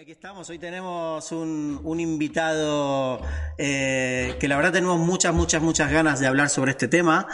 aquí estamos. Hoy tenemos un, invitado eh, que la verdad tenemos muchas, muchas, muchas ganas de hablar sobre este tema,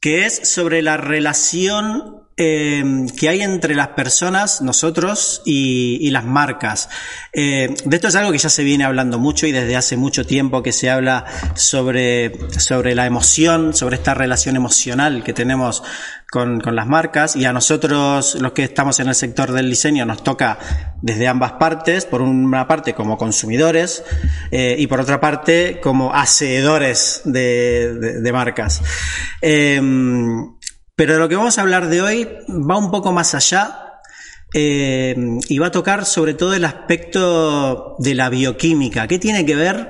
que es sobre la relación eh, que hay entre las personas, nosotros y, las marcas. Eh, de esto es algo que ya se viene hablando mucho y desde hace mucho tiempo que se habla sobre, sobre la emoción, sobre esta relación emocional que tenemos con, con, las marcas y a nosotros los que estamos en el sector del diseño nos toca desde ambas partes, por una parte como consumidores eh, y por otra parte como hacedores de, de, marcas. Pero lo que vamos a hablar de hoy va un poco más allá eh, y va a tocar sobre todo el aspecto de la bioquímica. ¿Qué tiene que ver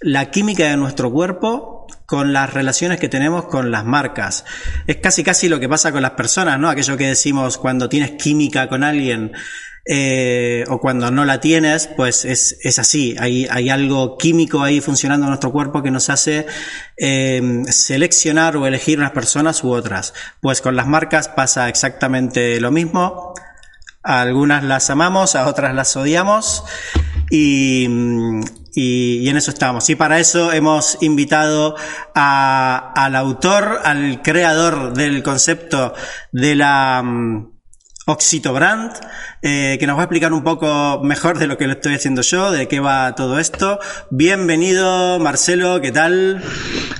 la química de nuestro cuerpo con las relaciones que tenemos con las marcas. Es casi casi lo que pasa con las personas, ¿no? Aquello que decimos cuando tienes química con alguien eh, o cuando no la tienes, pues es, es así. Hay, hay algo químico ahí funcionando en nuestro cuerpo que nos hace eh, seleccionar o elegir unas personas u otras. Pues con las marcas pasa exactamente lo mismo. Algunas las amamos, a otras las odiamos. Y, y, en eso estamos. Y para eso hemos invitado a, al autor, al creador del concepto de la um, Oxitobrand, eh, que nos va a explicar un poco mejor de lo que lo estoy haciendo yo, de qué va todo esto. Bienvenido, Marcelo, ¿qué tal?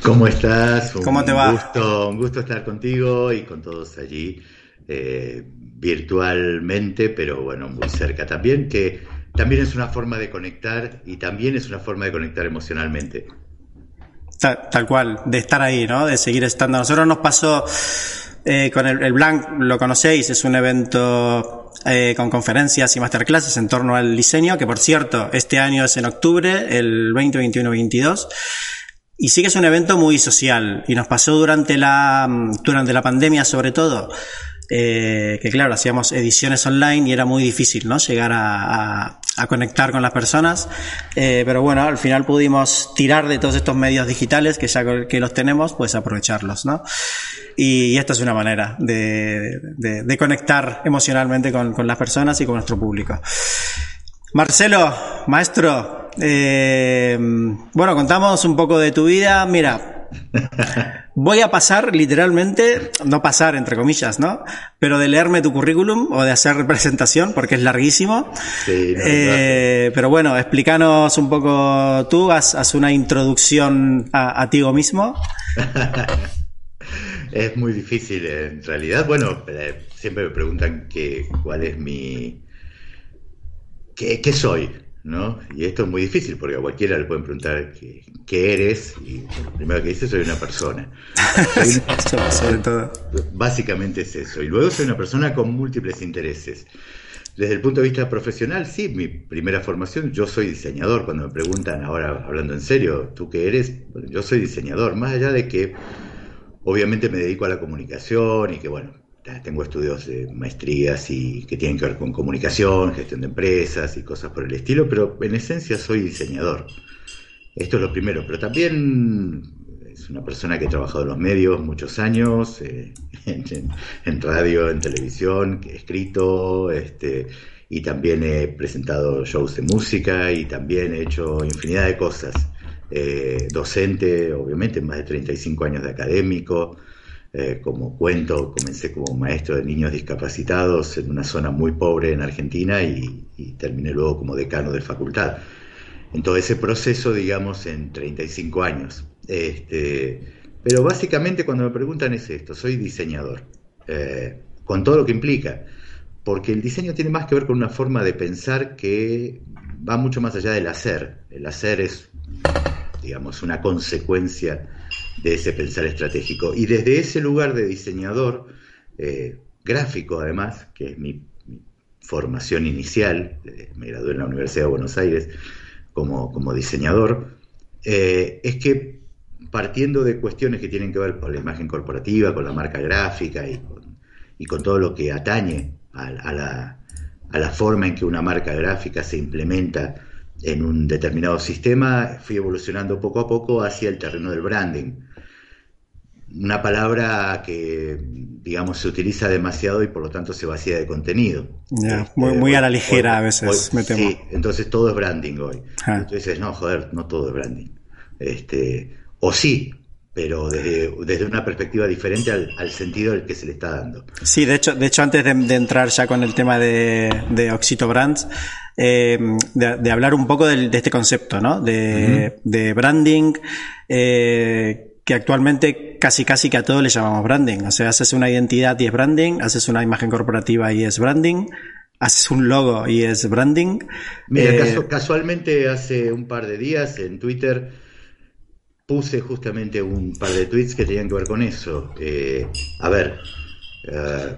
¿Cómo estás? ¿Cómo te va? Gusto, un gusto estar contigo y con todos allí eh, virtualmente, pero bueno, muy cerca también, que también es una forma de conectar y también es una forma de conectar emocionalmente. Tal, cual, de estar ahí, ¿no? De seguir estando. A nosotros nos pasó eh, con el, Blanc, lo conocéis, es un evento eh, con conferencias y masterclasses en torno al diseño, que por cierto, este año es en octubre, el 2021-22. Y sí que es un evento muy social y nos pasó durante la, durante la pandemia sobre todo eh, que claro, hacíamos ediciones online y era muy difícil, ¿no? Llegar a, a, conectar con las personas, eh, pero bueno, al final pudimos tirar de todos estos medios digitales que ya que los tenemos, pues aprovecharlos, ¿no? Y, esta es una manera de, de, de conectar emocionalmente con, con, las personas y con nuestro público. Marcelo, maestro, eh, bueno, contamos un poco de tu vida. Mira, Voy a pasar literalmente, no pasar entre comillas, ¿no? Pero de leerme tu currículum o de hacer presentación, porque es larguísimo. Eh, pero bueno, explícanos un poco tú, haz, una introducción a, ti mismo. es muy difícil en realidad. Bueno, eh, siempre me preguntan que, cuál es mi... ¿Qué, qué soy? ¿No? Y esto es muy difícil porque a cualquiera le pueden preguntar qué, eres y lo primero que dice soy una persona. Básicamente es eso. Y luego soy una persona con múltiples intereses. Desde el punto de vista profesional, sí, mi primera formación, yo soy diseñador. Cuando me preguntan ahora, hablando en serio, ¿tú qué eres? yo soy diseñador, más allá de que obviamente me dedico a la comunicación y que, bueno, tengo estudios de maestrías y que tienen que ver con comunicación, gestión de empresas y cosas por el estilo, pero en esencia soy diseñador. Esto es lo primero, pero también es una persona que ha trabajado en los medios muchos años, eh, en, radio, en televisión, he escrito, este, y también he presentado shows de música y también he hecho infinidad de cosas. Eh, docente, obviamente, más de 35 años de académico, eh, como cuento, comencé como maestro de niños discapacitados en una zona muy pobre en Argentina y, terminé luego como decano de facultad. En todo ese proceso, digamos, en 35 años. Este, pero básicamente cuando me preguntan es esto, soy diseñador, eh, con todo lo que implica, porque el diseño tiene más que ver con una forma de pensar que va mucho más allá del hacer. El hacer es, digamos, una consecuencia de ese pensar estratégico. Y desde ese lugar de diseñador, eh, gráfico además, que es mi, formación inicial, eh, me gradué en la Universidad de Buenos Aires como, como diseñador, eh, es que partiendo de cuestiones que tienen que ver con la imagen corporativa, con la marca gráfica y con, y con todo lo que atañe a, la, a la forma en que una marca gráfica se implementa en un determinado sistema, fui evolucionando poco a poco hacia el terreno del branding una palabra que, digamos, se utiliza demasiado y por lo tanto se vacía de contenido. Este, muy, a la ligera a veces, me temo. Sí, entonces todo es branding hoy. Ah. Entonces dices, no, joder, no todo es branding. Este, o sí, pero desde, una perspectiva diferente al, sentido del que se le está dando. Sí, de hecho, de hecho antes de, entrar ya con el tema de, de Oxito Brands, eh, de, hablar un poco de, este concepto, ¿no? De, branding, eh, que actualmente casi casi que a todo le llamamos branding. O sea, haces una identidad y es branding, haces una imagen corporativa y es branding, haces un logo y es branding. Mira, eh, casualmente hace un par de días en Twitter puse justamente un par de tweets que tenían que ver con eso. Eh, a ver, eh,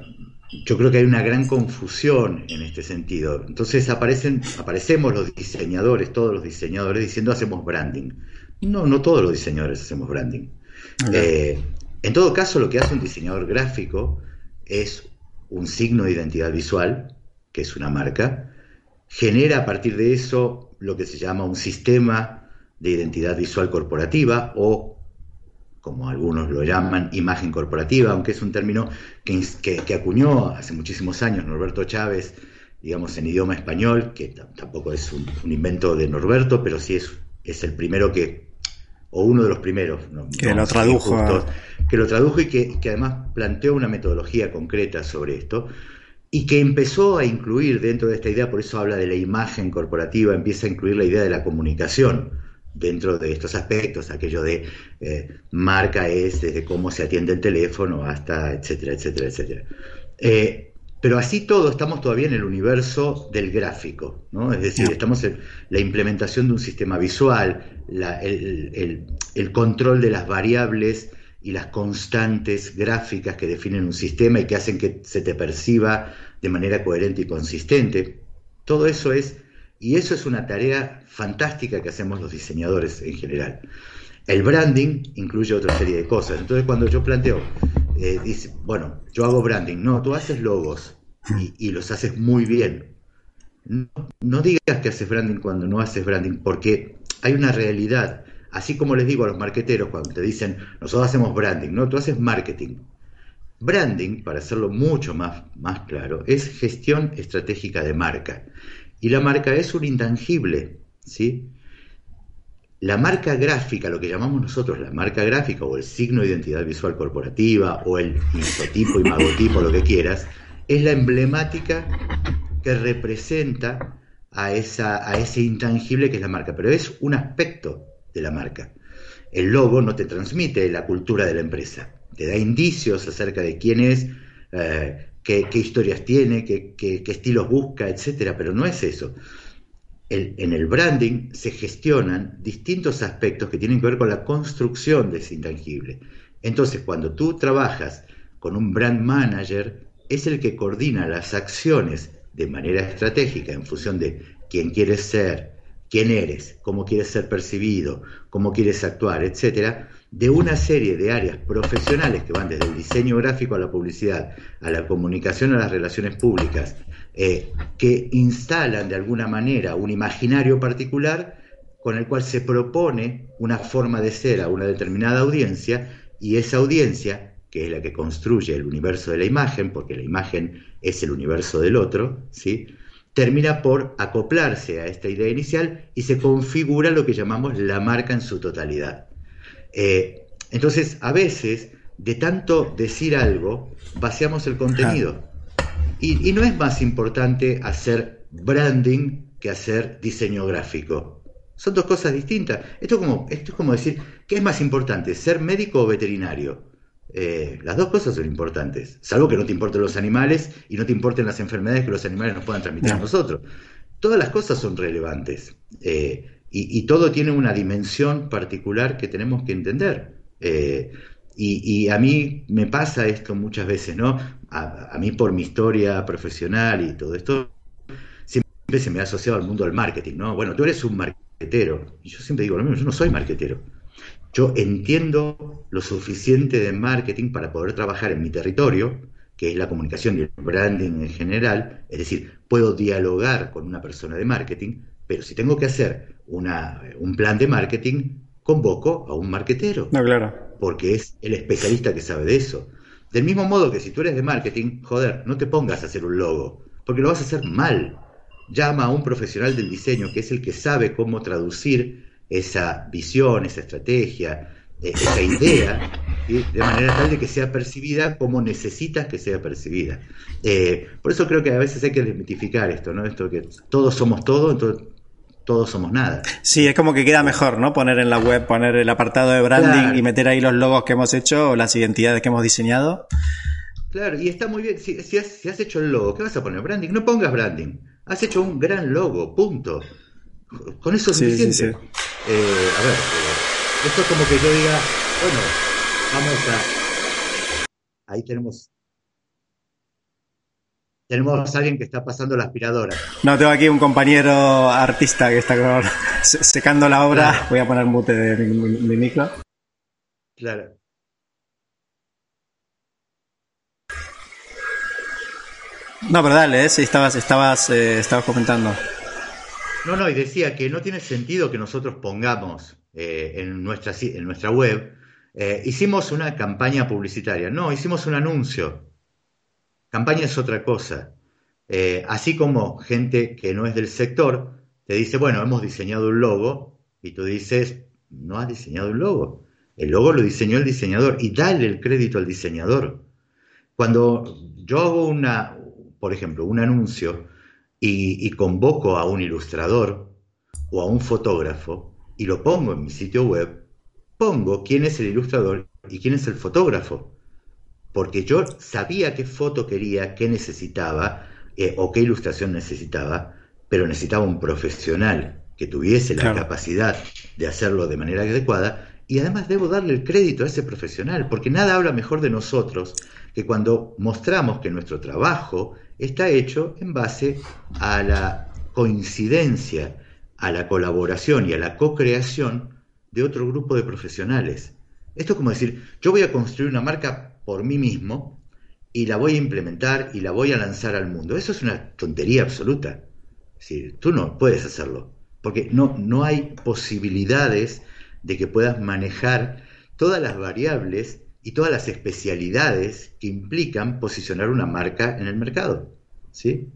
yo creo que hay una gran confusión en este sentido. Entonces aparecen, aparecemos los diseñadores, todos los diseñadores, diciendo hacemos branding. No, no todos los diseñadores hacemos branding. Eh, en todo caso, lo que hace un diseñador gráfico es un signo de identidad visual, que es una marca, genera a partir de eso lo que se llama un sistema de identidad visual corporativa o, como algunos lo llaman, imagen corporativa, aunque es un término que, acuñó hace muchísimos años Norberto Chávez, digamos, en idioma español, que tampoco es un, invento de Norberto, pero sí es el primero que, o uno de los primeros, que lo tradujo. que lo tradujo y que, que además planteó una metodología concreta sobre esto y que empezó a incluir dentro de esta idea, por eso habla de la imagen corporativa, empieza a incluir la idea de la comunicación dentro de estos aspectos, aquello de eh, marca es desde cómo se atiende el teléfono hasta etcétera, etcétera, etcétera. Eh, pero así todo estamos todavía en el universo del gráfico, ¿no? Es decir, estamos en la implementación de un sistema visual, el, el, control de las variables y las constantes gráficas que definen un sistema y que hacen que se te perciba de manera coherente y consistente. Todo eso es y eso es una tarea fantástica que hacemos los diseñadores en general. El branding incluye otra serie de cosas. Entonces cuando yo planteo, eh, dice, bueno, yo hago branding, no, tú haces logos y, los haces muy bien. No, digas que haces branding cuando no haces branding, porque hay una realidad. Así como les digo a los marqueteros cuando te dicen, nosotros hacemos branding, no, tú haces marketing. Branding, para hacerlo mucho más, más claro, es gestión estratégica de marca. Y la marca es un intangible, ¿sí? La marca gráfica, lo que llamamos nosotros la marca gráfica o el signo de identidad visual corporativa o el isotipo, imagotipo, lo que quieras, es la emblemática que representa a, esa, a ese intangible que es la marca, pero es un aspecto de la marca. El logo no te transmite la cultura de la empresa, te da indicios acerca de quién es, eh, qué, historias tiene, qué, estilos busca, etcétera, pero no es eso. En el branding se gestionan distintos aspectos que tienen que ver con la construcción de ese intangible. Entonces, cuando tú trabajas con un brand manager, es el que coordina las acciones de manera estratégica en función de quién quieres ser, quién eres, cómo quieres ser percibido, cómo quieres actuar, etcétera, de una serie de áreas profesionales que van desde el diseño gráfico a la publicidad, a la comunicación, a las relaciones públicas, eh, que instalan de alguna manera un imaginario particular con el cual se propone una forma de ser a una determinada audiencia y esa audiencia, que es la que construye el universo de la imagen, porque la imagen es el universo del otro, ¿sí? termina por acoplarse a esta idea inicial y se configura lo que llamamos la marca en su totalidad. Eh, entonces, a veces, de tanto decir algo, vaciamos el contenido. Y, no es más importante hacer branding que hacer diseño gráfico. Son dos cosas distintas. Esto es como, esto es como decir, ¿qué es más importante, ser médico o veterinario? Eh, las dos cosas son importantes, salvo que no te importen los animales y no te importen las enfermedades que los animales nos puedan transmitir a nosotros. Todas las cosas son relevantes. Eh, y, todo tiene una dimensión particular que tenemos que entender. Eh, y, a mí me pasa esto muchas veces, ¿no? A, mí por mi historia profesional y todo esto, siempre se me ha asociado al mundo del marketing, ¿no? Bueno, tú eres un marketero. Y yo siempre digo lo mismo, yo no soy marketero. Yo entiendo lo suficiente de marketing para poder trabajar en mi territorio, que es la comunicación y el branding en general, es decir, puedo dialogar con una persona de marketing, pero si tengo que hacer un plan de marketing, convoco a un marquetero. No, claro. Porque es el especialista que sabe de eso. Del mismo modo que si tú eres de marketing, joder, no te pongas a hacer un logo, porque lo vas a hacer mal. Llama a un profesional del diseño que es el que sabe cómo traducir esa visión, esa estrategia, eh, esa idea, de manera tal de que sea percibida como necesitas que sea percibida. Eh, por eso creo que a veces hay que desmitificar esto, ¿no? Esto que todos somos todo, entonces todos somos nada. Sí, es como que queda mejor, ¿no? Poner en la web, poner el apartado de branding y meter ahí los logos que hemos hecho o las identidades que hemos diseñado. Claro, y está muy bien. Si, has, hecho el logo, ¿qué vas a poner? Branding. No pongas branding. Has hecho un gran logo, punto. Con eso es suficiente. Eh, a ver, eh, esto es como que yo diga, bueno, vamos a... Ahí tenemos tenemos a alguien que está pasando la aspiradora. No, tengo aquí un compañero artista que está secando la obra. Voy a poner mute de mi, micro. Claro. No, pero dale, ¿eh? sí, estabas, estabas, eh, estabas comentando. No, no, y decía que no tiene sentido que nosotros pongamos eh, en, nuestra, en nuestra web, eh, hicimos una campaña publicitaria. No, hicimos un anuncio. Campaña es otra cosa. Eh, así como gente que no es del sector te dice, bueno, hemos diseñado un logo, y tú dices, no has diseñado un logo. El logo lo diseñó el diseñador y dale el crédito al diseñador. Cuando yo hago una, por ejemplo, un anuncio y, y convoco a un ilustrador o a un fotógrafo y lo pongo en mi sitio web, pongo quién es el ilustrador y quién es el fotógrafo porque yo sabía qué foto quería, qué necesitaba eh, o qué ilustración necesitaba, pero necesitaba un profesional que tuviese la capacidad de hacerlo de manera adecuada y además debo darle el crédito a ese profesional, porque nada habla mejor de nosotros que cuando mostramos que nuestro trabajo está hecho en base a la coincidencia, a la colaboración y a la co-creación de otro grupo de profesionales. Esto es como decir, yo voy a construir una marca por mí mismo y la voy a implementar y la voy a lanzar al mundo. Eso es una tontería absoluta. Es tú no puedes hacerlo, porque no, no hay posibilidades de que puedas manejar todas las variables y todas las especialidades que implican posicionar una marca en el mercado. ¿sí?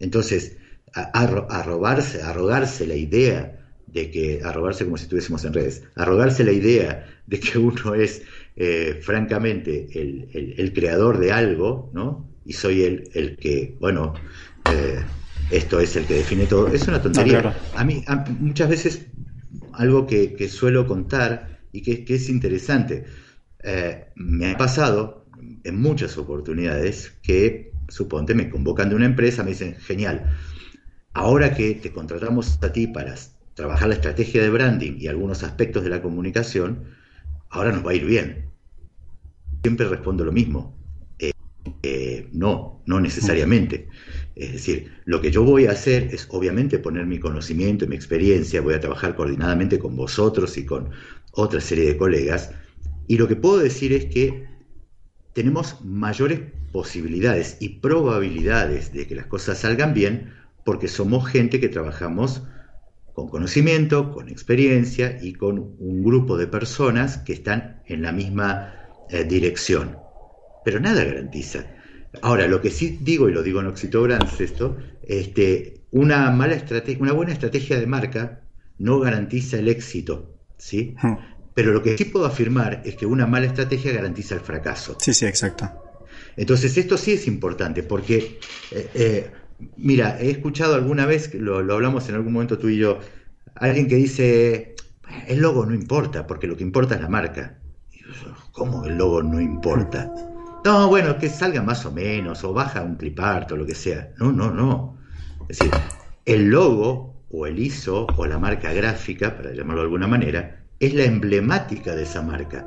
Entonces, arrogarse, arrogarse la idea de que, arrogarse como si estuviésemos en redes, arrogarse la idea de que uno es eh, francamente, el, creador de algo, ¿no? Y soy el, el que, bueno, eh, esto es el que define todo. Es una tontería. A mí, muchas veces, algo que, suelo contar y que, es interesante, eh, me ha pasado en muchas oportunidades que, suponte, me convocan de una empresa, me dicen, genial, ahora que te contratamos a ti para trabajar la estrategia de branding y algunos aspectos de la comunicación, ahora nos va a ir bien. Siempre respondo lo mismo. Eh, eh, no, no necesariamente. Es decir, lo que yo voy a hacer es obviamente poner mi conocimiento y mi experiencia, voy a trabajar coordinadamente con vosotros y con otra serie de colegas, y lo que puedo decir es que tenemos mayores posibilidades y probabilidades de que las cosas salgan bien porque somos gente que trabajamos con conocimiento, con experiencia y con un grupo de personas que están en la misma eh, dirección. Pero nada garantiza. Ahora, lo que sí digo, y lo digo en Oxito esto, este, una, mala estrategia, una buena estrategia de marca no garantiza el éxito, ¿sí? Hmm. Pero lo que sí puedo afirmar es que una mala estrategia garantiza el fracaso. Sí, sí, exacto. Entonces, esto sí es importante, porque eh, eh, Mira, he escuchado alguna vez, lo, lo hablamos en algún momento tú y yo, alguien que dice, el logo no importa, porque lo que importa es la marca. ¿Cómo el logo no importa? No, bueno, que salga más o menos, o baja un clipart o lo que sea. No, no, no. Es decir, el logo o el ISO o la marca gráfica, para llamarlo de alguna manera, es la emblemática de esa marca.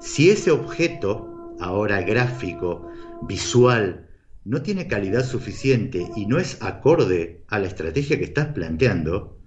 Si ese objeto, ahora gráfico, visual, no tiene calidad suficiente y no es acorde a la estrategia que estás planteando,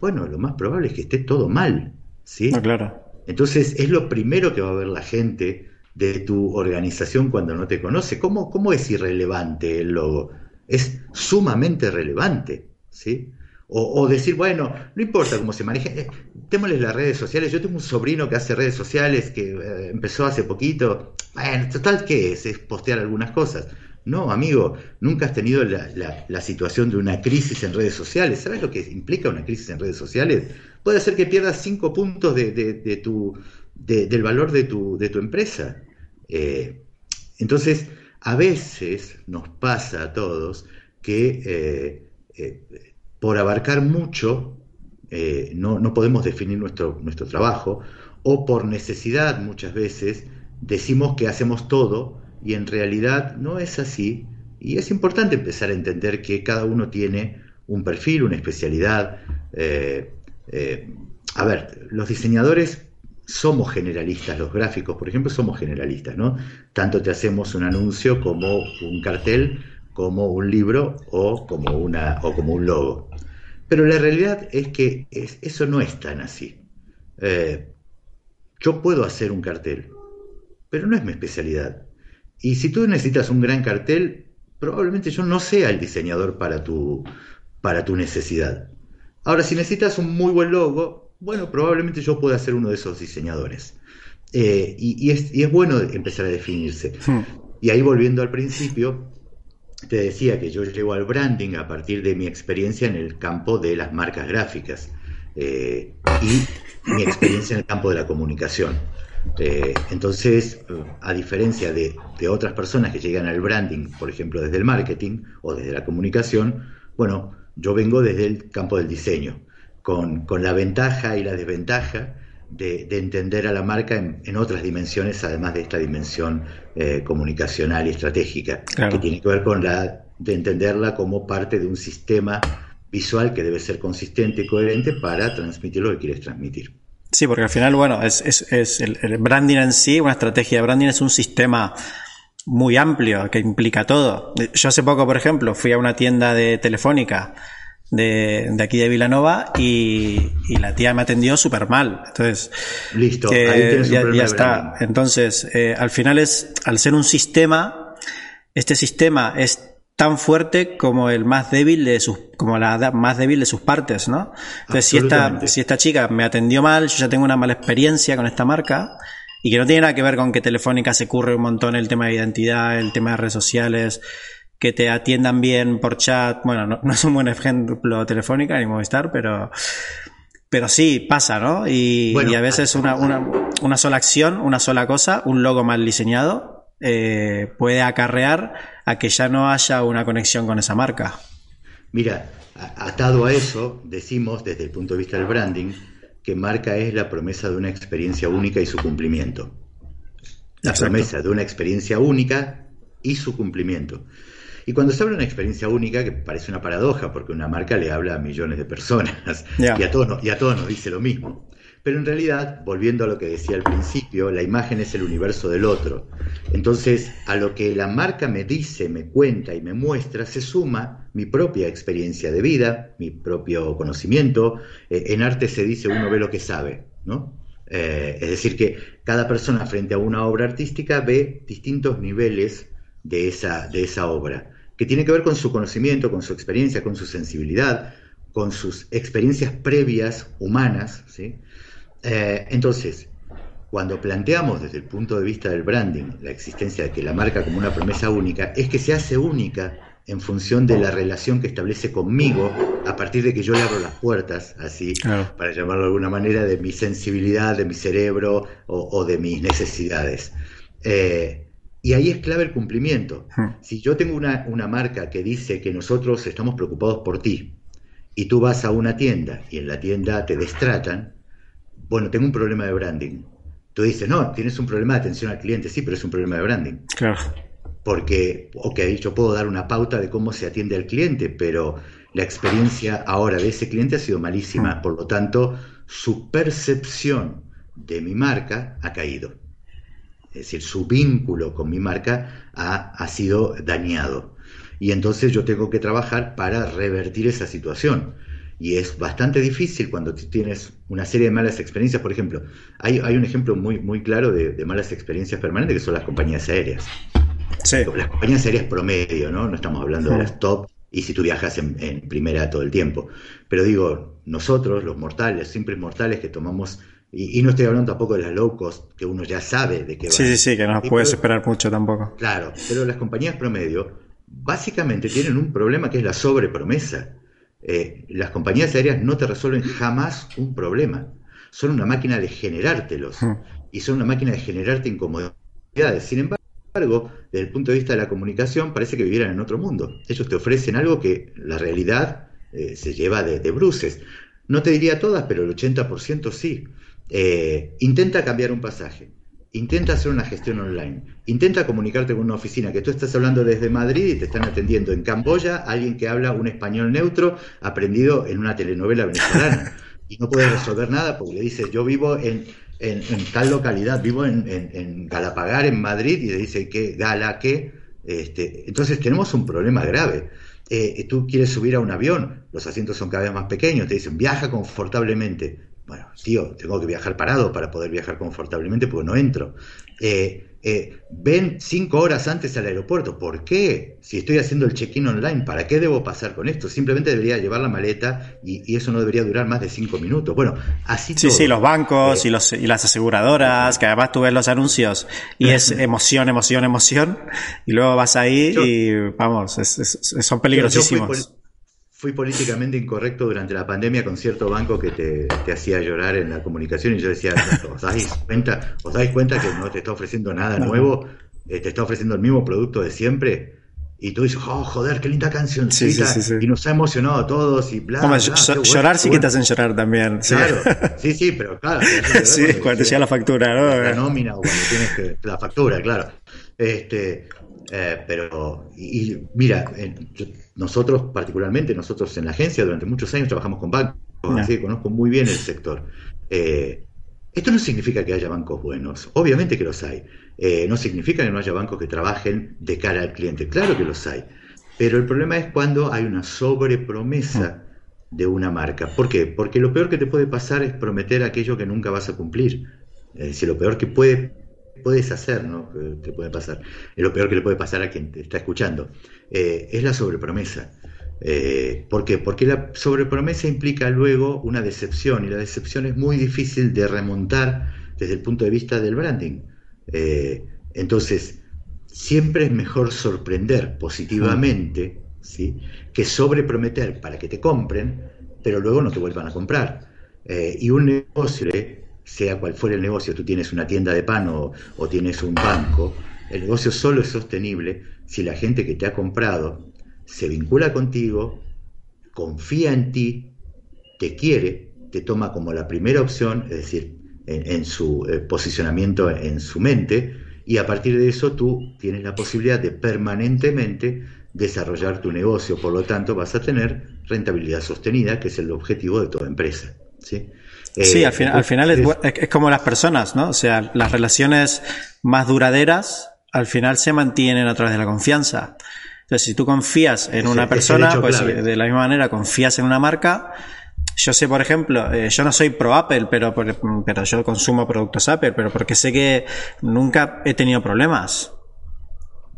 bueno, lo más probable es que esté todo mal, ¿sí? Ah, claro. Entonces es lo primero que va a ver la gente de tu organización cuando no te conoce. ¿Cómo, cómo es irrelevante el logo? Es sumamente relevante, ¿sí? O, decir, bueno, no importa cómo se maneje, eh, démosle las redes sociales. Yo tengo un sobrino que hace redes sociales, que eh, empezó hace poquito. Bueno, total, ¿qué es? Es postear algunas cosas. No, amigo, nunca has tenido la, situación de una crisis en redes sociales. ¿Sabes lo que implica una crisis en redes sociales? Puede ser que pierdas cinco puntos de, tu, del valor de tu, de tu empresa. Eh, entonces, a veces nos pasa a todos que por abarcar mucho, eh, no, podemos definir nuestro, nuestro trabajo, o por necesidad muchas veces decimos que hacemos todo y en realidad no es así. Y es importante empezar a entender que cada uno tiene un perfil, una especialidad. Eh, eh, a ver, los diseñadores somos generalistas, los gráficos, por ejemplo, somos generalistas, ¿no? Tanto te hacemos un anuncio como un cartel, como un libro o como, una, o como un logo. Pero la realidad es que eso no es tan así. Eh, yo puedo hacer un cartel, pero no es mi especialidad. Y si tú necesitas un gran cartel, probablemente yo no sea el diseñador para tu, para tu necesidad. Ahora, si necesitas un muy buen logo, bueno, probablemente yo pueda ser uno de esos diseñadores. Eh, y, es, y, es, bueno empezar a definirse. Y ahí volviendo al principio, te decía que yo llego al branding a partir de mi experiencia en el campo de las marcas gráficas eh, y mi experiencia en el campo de la comunicación. Eh, entonces, a diferencia de, otras personas que llegan al branding, por ejemplo, desde el marketing o desde la comunicación, bueno, yo vengo desde el campo del diseño, con, con la ventaja y la desventaja de, entender a la marca en, otras dimensiones, además de esta dimensión eh, comunicacional y estratégica, que tiene que ver con la de entenderla como parte de un sistema visual que debe ser consistente y coherente para transmitir lo que quieres transmitir. Sí, porque al final, bueno, es, es, el, el, branding en sí, una estrategia de branding es un sistema muy amplio que implica todo. Yo hace poco, por ejemplo, fui a una tienda de telefónica de, de aquí de Vilanova y, y, la tía me atendió súper mal. Entonces, listo, ahí ya, ya está. Entonces, eh, al final es, al ser un sistema, este sistema es tan fuerte como el más débil de sus, como la más débil de sus partes, ¿no? Entonces, si esta, si esta chica me atendió mal, yo ya tengo una mala experiencia con esta marca, y que no tiene nada que ver con que Telefónica se curre un montón el tema de identidad, el tema de redes sociales, que te atiendan bien por chat. Bueno, no, es un buen ejemplo Telefónica ni Movistar, pero, pero sí pasa, ¿no? Y, a veces una, una, sola acción, una sola cosa, un logo mal diseñado, eh, puede acarrear a que ya no haya una conexión con esa marca. Mira, atado a eso, decimos desde el punto de vista del branding que marca es la promesa de una experiencia única y su cumplimiento. La promesa de una experiencia única y su cumplimiento. Y cuando se habla de una experiencia única, que parece una paradoja, porque una marca le habla a millones de personas y, a todos, y a todos nos dice lo mismo. Pero en realidad, volviendo a lo que decía al principio, la imagen es el universo del otro. Entonces, a lo que la marca me dice, me cuenta y me muestra, se suma mi propia experiencia de vida, mi propio conocimiento. Eh, en arte se dice uno ve lo que sabe, ¿no? Eh, es decir, que cada persona frente a una obra artística ve distintos niveles de esa, de esa obra que tiene que ver con su conocimiento, con su experiencia, con su sensibilidad, con sus experiencias previas humanas. ¿sí? Eh, entonces, cuando planteamos desde el punto de vista del branding la existencia de que la marca como una promesa única, es que se hace única en función de la relación que establece conmigo a partir de que yo le abro las puertas, así, para llamarlo de alguna manera, de mi sensibilidad, de mi cerebro o, de mis necesidades. Eh, y ahí es clave el cumplimiento. Hmm. Si yo tengo una, marca que dice que nosotros estamos preocupados por ti y tú vas a una tienda y en la tienda te destratan, bueno, tengo un problema de branding. Tú dices, no, tienes un problema de atención al cliente, sí, pero es un problema de branding. Claro. Porque, ok, yo puedo dar una pauta de cómo se atiende al cliente, pero la experiencia ahora de ese cliente ha sido malísima, hmm. por lo tanto, su percepción de mi marca ha caído es decir, su vínculo con mi marca ha, sido dañado. Y entonces yo tengo que trabajar para revertir esa situación. Y es bastante difícil cuando tienes una serie de malas experiencias. Por ejemplo, hay, un ejemplo muy, muy claro de, malas experiencias permanentes que son las compañías aéreas. Las compañías aéreas promedio, ¿no? No estamos hablando de las top, y si tú viajas en, primera todo el tiempo. Pero digo, nosotros, los mortales, simples mortales que tomamos, y, no estoy hablando tampoco de las low cost, que uno ya sabe de qué va. Sí, sí, sí, que no puedes esperar mucho tampoco. Claro, pero las compañías promedio básicamente tienen un problema que es la sobrepromesa. Eh, las compañías aéreas no te resuelven jamás un problema. Son una máquina de generártelos. Hmm. Y son una máquina de generarte incomodidades. Sin embargo, desde el punto de vista de la comunicación, parece que vivieran en otro mundo. Ellos te ofrecen algo que la realidad eh, se lleva de, bruces. No te diría todas, pero el 80% sí. Eh, intenta cambiar un pasaje. Intenta hacer una gestión online. Intenta comunicarte con una oficina que tú estás hablando desde Madrid y te están atendiendo en Camboya alguien que habla un español neutro aprendido en una telenovela venezolana. Y no puedes resolver nada porque le dices, yo vivo en en, tal localidad, vivo en, en, Galapagar, en Madrid, y le dice que Gala, que. Este, entonces tenemos un problema grave. Eh, tú quieres subir a un avión, los asientos son cada vez más pequeños, te dicen viaja confortablemente. Bueno, tío, tengo que viajar parado para poder viajar confortablemente porque no entro. Eh, eh, ven cinco horas antes al aeropuerto. ¿Por qué? Si estoy haciendo el check-in online, ¿para qué debo pasar con esto? Simplemente debería llevar la maleta y, eso no debería durar más de cinco minutos. Bueno, así Sí, sí, los bancos eh, y, los, y las aseguradoras, que además tú ves los anuncios y es emoción, emoción, emoción, y luego vas ahí y vamos, son peligrosísimos fui políticamente incorrecto durante la pandemia con cierto banco que te, hacía llorar en la comunicación y yo decía, ¿os dais cuenta, os dais cuenta que no te está ofreciendo nada nuevo? Eh, te está ofreciendo el mismo producto de siempre. Y tú dices, oh, joder, qué linda canción y nos ha emocionado a todos y bla, bla, Llorar sí que te hacen llorar también. Claro, sí, sí, pero claro. sí, cuando te llega la factura, ¿no? La nómina o cuando tienes que, la factura, claro. Este, eh, pero, y, mira, nosotros particularmente, nosotros en la agencia durante muchos años trabajamos con bancos, así que conozco muy bien el sector. Eh, esto no significa que haya bancos buenos, obviamente que los hay. Eh, no significa que no haya bancos que trabajen de cara al cliente, claro que los hay. Pero el problema es cuando hay una sobrepromesa de una marca. ¿Por qué? Porque lo peor que te puede pasar es prometer aquello que nunca vas a cumplir. Es decir, lo peor que puede puedes hacer, ¿no? Que te puede pasar. Es lo peor que le puede pasar a quien te está escuchando. Eh, es la sobrepromesa. Eh, ¿Por qué? Porque la sobrepromesa implica luego una decepción y la decepción es muy difícil de remontar desde el punto de vista del branding. Eh, entonces, siempre es mejor sorprender positivamente ¿sí? que sobreprometer para que te compren, pero luego no te vuelvan a comprar. y un negocio sea cual fuera el negocio, tú tienes una tienda de pan o, tienes un banco, el negocio solo es sostenible si la gente que te ha comprado se vincula contigo, confía en ti, te quiere, te toma como la primera opción, es decir, en, su eh, posicionamiento en su mente, y a partir de eso tú tienes la posibilidad de permanentemente desarrollar tu negocio, por lo tanto vas a tener rentabilidad sostenida, que es el objetivo de toda empresa. ¿sí? sí, al, final, al final es, como las personas, ¿no? O sea, las relaciones más duraderas al final se mantienen a través de la confianza. Entonces, si tú confías en una persona, pues de la misma manera confías en una marca. Yo sé, por ejemplo, eh, yo no soy pro Apple, pero, pero yo consumo productos Apple, pero porque sé que nunca he tenido problemas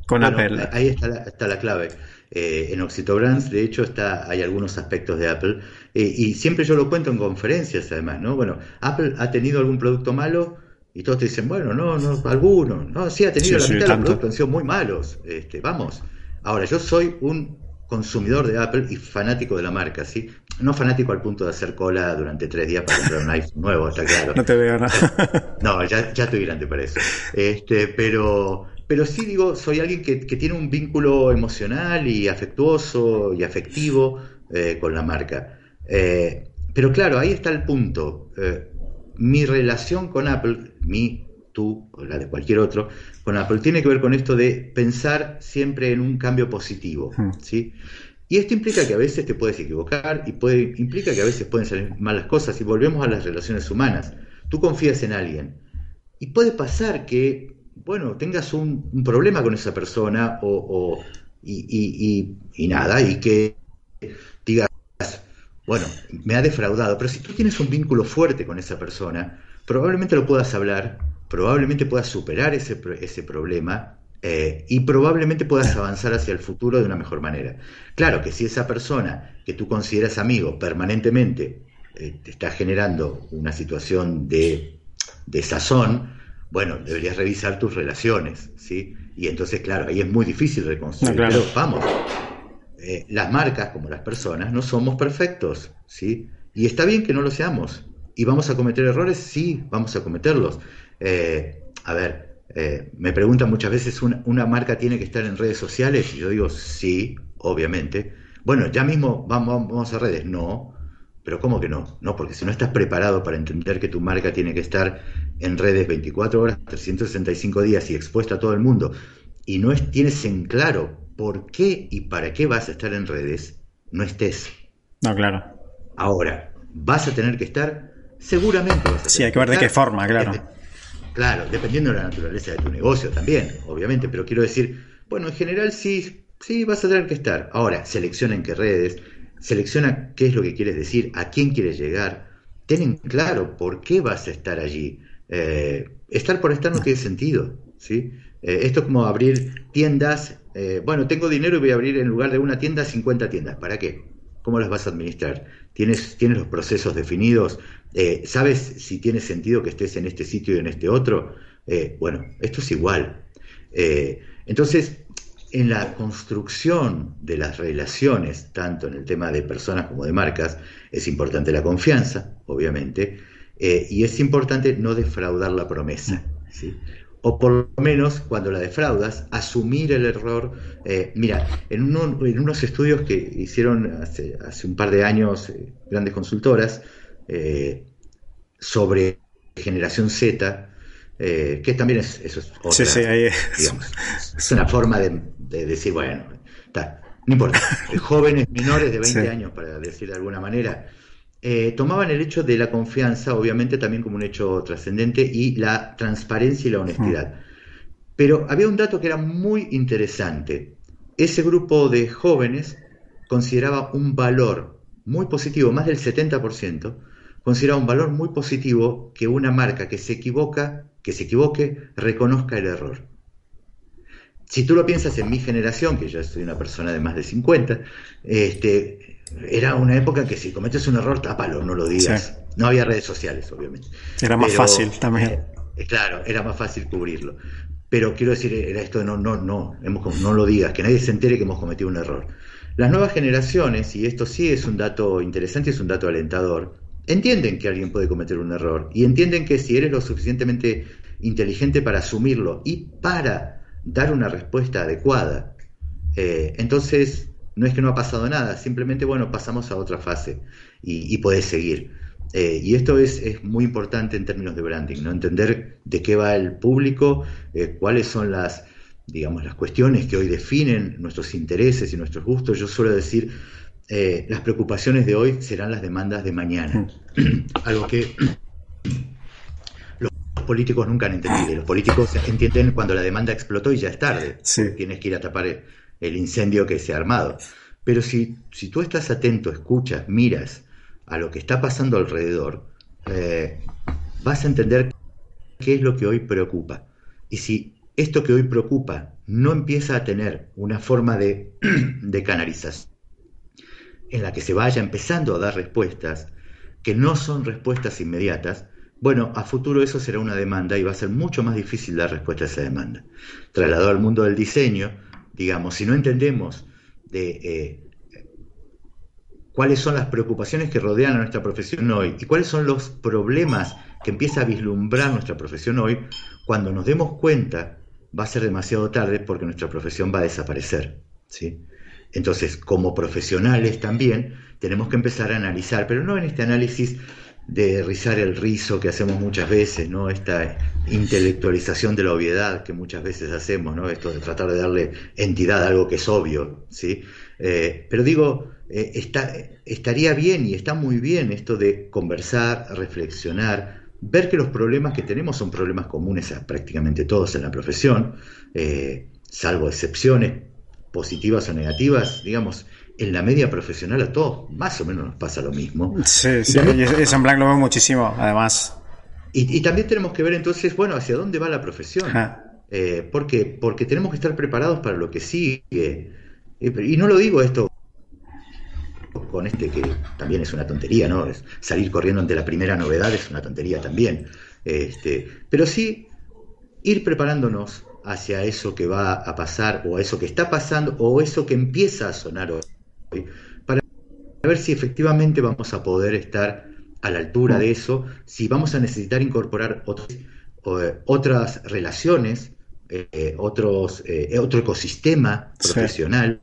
con Apple. Ahí está la, está la clave. Eh, en Oxitobrands, de hecho, está, hay algunos aspectos de Apple, eh, y siempre yo lo cuento en conferencias, además, ¿no? Bueno, Apple ha tenido algún producto malo, y todos te dicen, bueno, no, no, alguno, no, sí ha tenido la mitad de los productos, han sido muy malos, este, vamos. Ahora, yo soy un consumidor de Apple y fanático de la marca, ¿sí? No fanático al punto de hacer cola durante tres días para comprar un iPhone nuevo, está claro. No te veo nada. No, ya, ya estoy grande para eso. Este, pero pero sí digo, soy alguien que, tiene un vínculo emocional y afectuoso y afectivo eh, con la marca. Eh, pero claro, ahí está el punto. Eh, mi relación con Apple, mi, tú o la de cualquier otro, con Apple, tiene que ver con esto de pensar siempre en un cambio positivo. Hmm. ¿sí? Y esto implica que a veces te puedes equivocar y puede, implica que a veces pueden salir malas cosas. Y volvemos a las relaciones humanas. Tú confías en alguien. Y puede pasar que bueno, tengas un, problema con esa persona o, y, nada, y que digas, bueno, me ha defraudado, pero si tú tienes un vínculo fuerte con esa persona, probablemente lo puedas hablar, probablemente puedas superar ese, ese problema eh, y probablemente puedas avanzar hacia el futuro de una mejor manera. Claro que si esa persona que tú consideras amigo permanentemente eh, te está generando una situación de, de sazón, bueno, deberías revisar tus relaciones, ¿sí? Y entonces, claro, ahí es muy difícil reconstruir. Pero vamos, eh, las marcas como las personas no somos perfectos, ¿sí? Y está bien que no lo seamos. ¿Y vamos a cometer errores? Sí, vamos a cometerlos. a ver, eh, me preguntan muchas veces, ¿una, marca tiene que estar en redes sociales? Y yo digo, sí, obviamente. Bueno, ya mismo vamos, vamos a redes. No, pero ¿cómo que no? No, porque si no estás preparado para entender que tu marca tiene que estar en redes 24 horas, 365 días y expuesta a todo el mundo, y no es, tienes en claro por qué y para qué vas a estar en redes, no estés. No, claro. Ahora, ¿vas a tener que estar? Seguramente vas a Sí, hay que ver de qué forma, claro. Claro, dependiendo de la naturaleza de tu negocio también, obviamente, pero quiero decir, bueno, en general sí, sí vas a tener que estar. Ahora, selecciona en qué redes, selecciona qué es lo que quieres decir, a quién quieres llegar, ten en claro por qué vas a estar allí. Eh, estar por estar no tiene sentido, ¿sí? Eh, esto es como abrir tiendas, eh, bueno, tengo dinero y voy a abrir en lugar de una tienda 50 tiendas, ¿para qué? ¿Cómo las vas a administrar? ¿Tienes, ¿Tienes los procesos definidos? Eh, ¿Sabes si tiene sentido que estés en este sitio y en este otro? Bueno, esto es igual. Entonces, en la construcción de las relaciones, tanto en el tema de personas como de marcas, es importante la confianza, obviamente, y es importante no defraudar la promesa. O por lo menos cuando la defraudas, asumir el error. mira, en, unos estudios que hicieron hace, hace un par de años grandes consultoras, eh, sobre generación Z, eh, que también es, eso es otra, es. una forma de, decir, bueno, no importa, jóvenes menores de 20 años, para decir de alguna manera, eh, tomaban el hecho de la confianza, obviamente, también como un hecho trascendente, y la transparencia y la honestidad. Pero había un dato que era muy interesante. Ese grupo de jóvenes consideraba un valor muy positivo, más del 70%, considera un valor muy positivo que una marca que se equivoca, que se equivoque, reconozca el error. Si tú lo piensas en mi generación, que yo soy una persona de más de 50, este, era una época en que si cometes un error, tápalo, no lo digas. No había redes sociales, obviamente. Era más fácil también. Eh, eh, claro, era más fácil cubrirlo. Pero quiero decir, era esto de no, no, no, no lo digas, que nadie se entere que hemos cometido un error. Las nuevas generaciones, y esto sí es un dato interesante, es un dato alentador, entienden que alguien puede cometer un error y entienden que si eres lo suficientemente inteligente para asumirlo y para dar una respuesta adecuada, eh, entonces no es que no ha pasado nada, simplemente, bueno, pasamos a otra fase y, puedes seguir. Eh, y esto es, es, muy importante en términos de branding, ¿no? Entender de qué va el público, eh, cuáles son las, digamos, las cuestiones que hoy definen nuestros intereses y nuestros gustos. Yo suelo decir, eh, las preocupaciones de hoy serán las demandas de mañana. Mm. Algo que los políticos nunca han entendido. Los políticos entienden cuando la demanda explotó y ya es tarde. Tienes que ir a tapar el, incendio que se ha armado. Pero si, si tú estás atento, escuchas, miras a lo que está pasando alrededor, eh, vas a entender qué es lo que hoy preocupa. Y si esto que hoy preocupa no empieza a tener una forma de, de canalización, en la que se vaya empezando a dar respuestas, que no son respuestas inmediatas, bueno, a futuro eso será una demanda y va a ser mucho más difícil dar respuesta a esa demanda. Trasladado al mundo del diseño, digamos, si no entendemos de eh, cuáles son las preocupaciones que rodean a nuestra profesión hoy y cuáles son los problemas que empieza a vislumbrar nuestra profesión hoy, cuando nos demos cuenta va a ser demasiado tarde porque nuestra profesión va a desaparecer. ¿sí? Entonces, como profesionales también, tenemos que empezar a analizar, pero no en este análisis de rizar el rizo que hacemos muchas veces, ¿no? Esta intelectualización de la obviedad que muchas veces hacemos, ¿no? Esto de tratar de darle entidad a algo que es obvio, ¿sí? Eh, pero digo, eh, está, estaría bien y está muy bien esto de conversar, reflexionar, ver que los problemas que tenemos son problemas comunes a prácticamente todos en la profesión, eh, salvo excepciones positivas o negativas, digamos, en la media profesional a todos más o menos nos pasa lo mismo. Sí, sí, eso en Black lo veo muchísimo, además. Y, también tenemos que ver entonces, bueno, hacia dónde va la profesión. Eh, ¿Por qué? Porque tenemos que estar preparados para lo que sigue. Y no lo digo esto con este que también es una tontería, ¿no? Es salir corriendo ante la primera novedad es una tontería también. Este, pero sí ir preparándonos hacia eso que va a pasar o a eso que está pasando o eso que empieza a sonar hoy, para ver si efectivamente vamos a poder estar a la altura de eso, si vamos a necesitar incorporar eh, otras relaciones, eh, otros, eh, otro ecosistema profesional.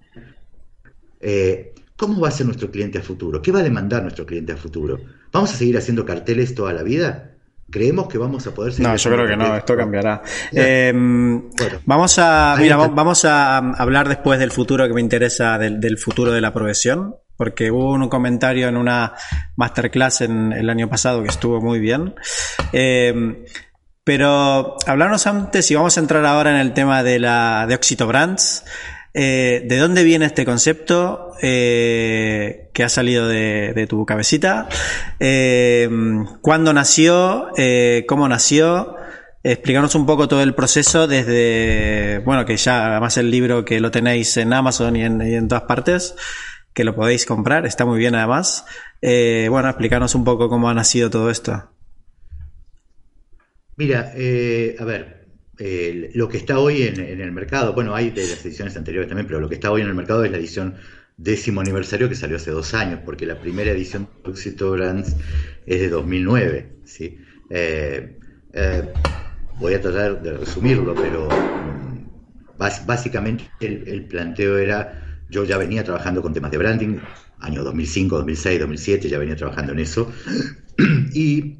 ¿Cómo va a ser nuestro cliente a futuro? ¿Qué va a demandar nuestro cliente a futuro? ¿Vamos a seguir haciendo carteles toda la vida? ¿Creemos que vamos a poder seguir? No, yo creo que no, esto cambiará. Em, vamos a, mira, vamos a hablar después del futuro que me interesa, del, futuro de la profesión, porque hubo un comentario en una masterclass en el año pasado que estuvo muy bien. Em, pero hablarnos antes y vamos a entrar ahora en el tema de la de Oxito Brands. Eh, ¿De dónde viene este concepto eh, que ha salido de, tu cabecita? Eh, ¿Cuándo nació? ¿Cómo nació? Explicarnos un poco todo el proceso desde, bueno, que ya además el libro que lo tenéis en Amazon y en, todas partes, que lo podéis comprar, está muy bien además. bueno, explicarnos un poco cómo ha nacido todo esto. Mira, a ver, lo que está hoy en, el mercado, bueno, hay de las ediciones anteriores también, pero lo que está hoy en el mercado es la edición décimo aniversario que salió hace dos años, porque la primera edición de Oxito Brands es de 2009. ¿sí? Eh, eh, voy a tratar de resumirlo, pero mm, básicamente el, planteo era, yo ya venía trabajando con temas de branding, año 2005, 2006, 2007, ya venía trabajando en eso, y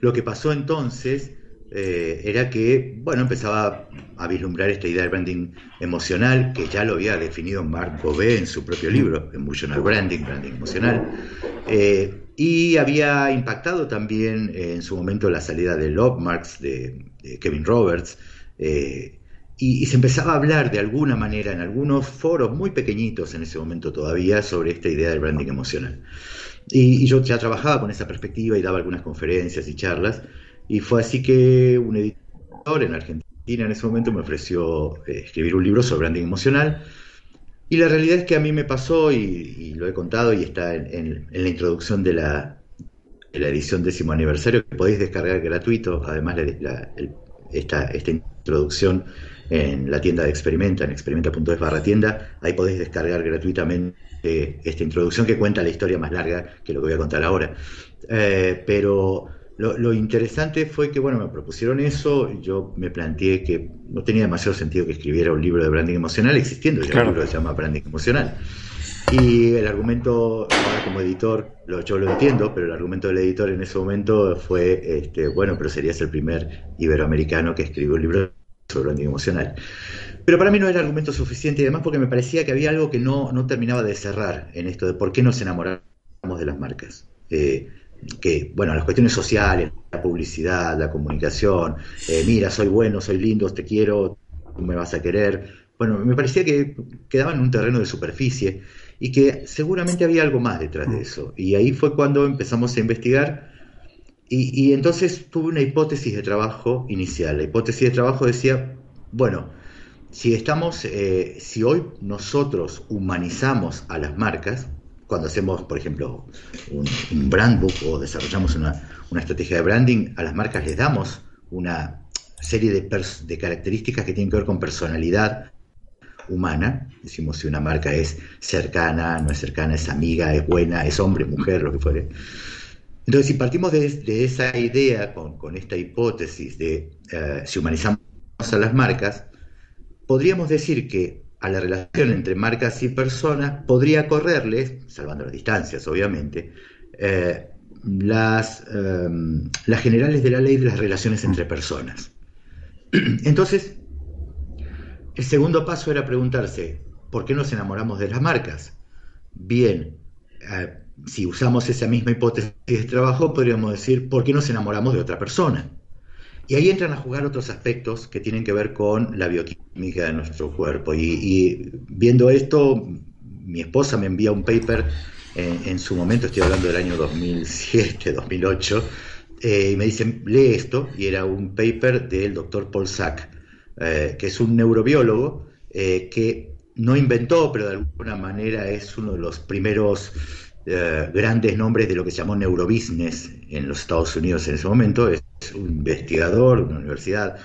lo que pasó entonces eh, era que, bueno, empezaba a vislumbrar esta idea del branding emocional, que ya lo había definido Mark Bové en su propio libro, Emotional Branding, Branding Emocional, eh, y había impactado también en su momento la salida de Love Marks de, Kevin Roberts, eh, y, se empezaba a hablar de alguna manera en algunos foros muy pequeñitos en ese momento todavía sobre esta idea del branding emocional. y yo ya trabajaba con esa perspectiva y daba algunas conferencias y charlas, y fue así que un editor en Argentina en ese momento me ofreció eh, escribir un libro sobre branding emocional. Y la realidad es que a mí me pasó, y, lo he contado y está en, la introducción de la, la, edición décimo aniversario, que podéis descargar gratuito, además esta, esta introducción en la tienda de Experimenta, en experimenta.es barra tienda, ahí podéis descargar gratuitamente esta introducción que cuenta la historia más larga que lo que voy a contar ahora. Eh, pero lo, interesante fue que, bueno, me propusieron eso, yo me planteé que no tenía demasiado sentido que escribiera un libro de branding emocional, existiendo ya un libro que se llama Branding Emocional. Y el argumento, ahora como editor, lo, yo lo entiendo, pero el argumento del editor en ese momento fue, este, bueno, pero serías el primer iberoamericano que escribió un libro sobre branding emocional. Pero para mí no era argumento suficiente y además porque me parecía que había algo que no, no terminaba de cerrar en esto de por qué nos enamoramos de las marcas. Eh, que, bueno, las cuestiones sociales, la publicidad, la comunicación, eh, mira, soy bueno, soy lindo, te quiero, me vas a querer. Bueno, me parecía que quedaba en un terreno de superficie y que seguramente había algo más detrás de eso. Y ahí fue cuando empezamos a investigar y, entonces tuve una hipótesis de trabajo inicial. La hipótesis de trabajo decía, bueno, si estamos, eh, si hoy nosotros humanizamos a las marcas, cuando hacemos, por ejemplo, un, brand book o desarrollamos una, estrategia de branding, a las marcas les damos una serie de, características que tienen que ver con personalidad humana. Decimos si una marca es cercana, no es cercana, es amiga, es buena, es hombre, mujer, lo que fuere. Entonces, si partimos de, esa idea, con, esta hipótesis de eh, si humanizamos a las marcas, podríamos decir que a la relación entre marcas y personas podría correrles, salvando las distancias obviamente, eh, las, eh, las generales de la ley de las relaciones entre personas. Entonces, el segundo paso era preguntarse, ¿por qué nos enamoramos de las marcas? Bien, eh, si usamos esa misma hipótesis de trabajo, podríamos decir, ¿por qué nos enamoramos de otra persona? Y ahí entran a jugar otros aspectos que tienen que ver con la bioquímica de nuestro cuerpo. Y, viendo esto, mi esposa me envía un paper en, su momento, estoy hablando del año 2007, 2008, eh, y me dicen, lee esto, y era un paper del doctor Paul Sack, que es un neurobiólogo que no inventó, pero de alguna manera es uno de los primeros grandes nombres de lo que se llamó neurobusiness en los Estados Unidos en ese momento. Es un investigador de una universidad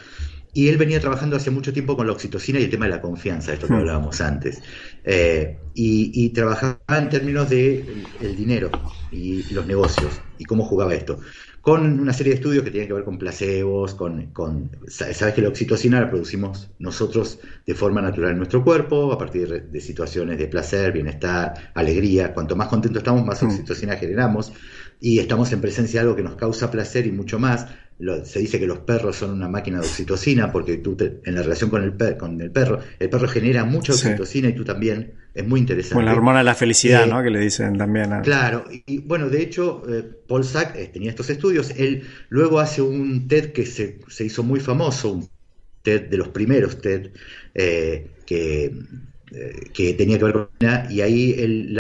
y él venía trabajando hace mucho tiempo con la oxitocina y el tema de la confianza, esto que hmm. hablábamos antes. Eh, y, trabajaba en términos de el, dinero y los negocios y cómo jugaba esto. Con una serie de estudios que tienen que ver con placebos, con, con sabes que la oxitocina la producimos nosotros de forma natural en nuestro cuerpo, a partir de, situaciones de placer, bienestar, alegría. Cuanto más contentos estamos, más hmm. oxitocina generamos y estamos en presencia de algo que nos causa placer y mucho más se dice que los perros son una máquina de oxitocina porque tú en la relación con el, con el perro, el perro genera mucha oxitocina y tú también. Es muy interesante. Con la hormona de la felicidad, ¿no? Que le dicen también. Claro, y, bueno, de hecho, eh, Paul Sack eh, tenía estos estudios. Él luego hace un TED que se, hizo muy famoso, un TED de los primeros TED eh, que, que tenía que ver con. Y ahí él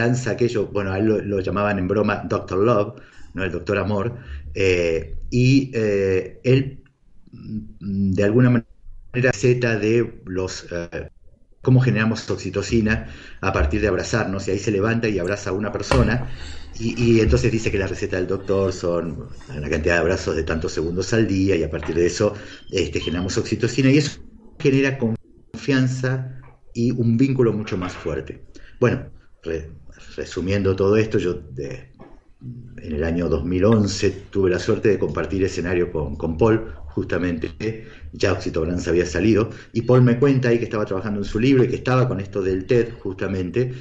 lanza aquello, bueno, a él lo, llamaban en broma Doctor Love, ¿no? El Doctor Amor y eh, él, mm, de alguna manera, receta de los eh, cómo generamos oxitocina a partir de abrazarnos, y ahí se levanta y abraza a una persona, y, entonces dice que la receta del doctor son la cantidad de abrazos de tantos segundos al día, y a partir de eso este, generamos oxitocina, y eso genera confianza y un vínculo mucho más fuerte. Bueno, resumiendo todo esto, yo en el año 2011 tuve la suerte de compartir escenario con, con Paul, justamente, ya Oxytobrans había salido, y Paul me cuenta ahí que estaba trabajando en su libro y que estaba con esto del TED, justamente,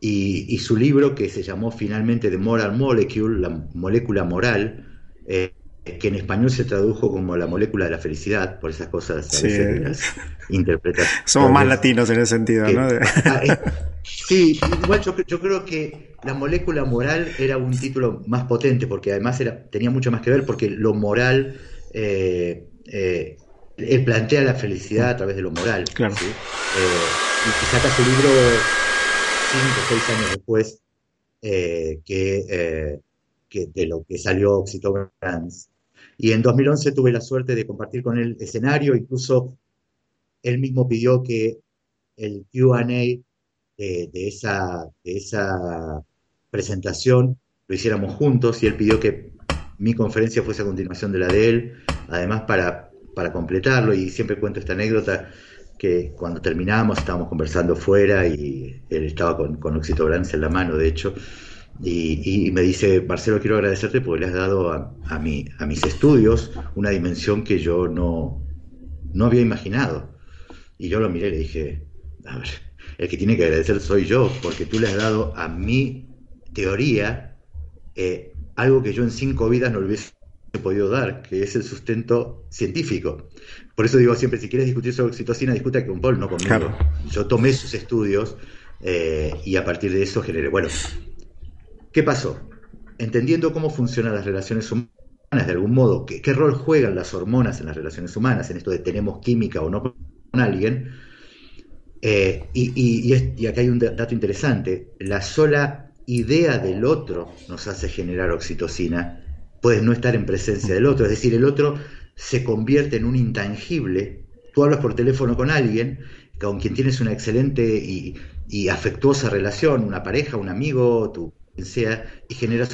y, su libro que se llamó finalmente The Moral Molecule, la molécula moral, eh, que en español se tradujo como la molécula de la felicidad, por esas cosas a veces Somos más latinos en ese sentido, ¿no? Ah, eh, sí, igual yo, creo que la molécula moral era un título más potente, porque además era, tenía mucho más que ver, porque lo moral, eh, eh, él plantea la felicidad a través de lo moral. Claro. y saca su libro cinco o seis años después que, que, de lo que salió Oxytocin y en 2011 tuve la suerte de compartir con él escenario, incluso él mismo pidió que el QA de, esa, de esa presentación lo hiciéramos juntos y él pidió que mi conferencia fuese a continuación de la de él, además para, para completarlo, y siempre cuento esta anécdota que cuando terminamos estábamos conversando fuera y él estaba con, con en la mano, de hecho, y, me dice, Marcelo, quiero agradecerte porque le has dado a, a, a mis estudios una dimensión que yo no, no había imaginado. Y yo lo miré y le dije, a ver, el que tiene que agradecer soy yo, porque tú le has dado a mi teoría eh, algo que yo en cinco vidas no le hubiese podido dar, que es el sustento científico. Por eso digo siempre, si quieres discutir sobre oxitocina, discuta con Paul, no conmigo. Yo tomé sus estudios eh, y a partir de eso generé. Bueno, ¿Qué pasó? Entendiendo cómo funcionan las relaciones humanas, de algún modo, qué, rol juegan las hormonas en las relaciones humanas, en esto de tenemos química o no con alguien, eh, y, y, acá hay un dato interesante, la sola idea del otro nos hace generar oxitocina, puedes no estar en presencia del otro, es decir, el otro se convierte en un intangible, tú hablas por teléfono con alguien, con quien tienes una excelente y, y afectuosa relación, una pareja, un amigo, tu sea, y genera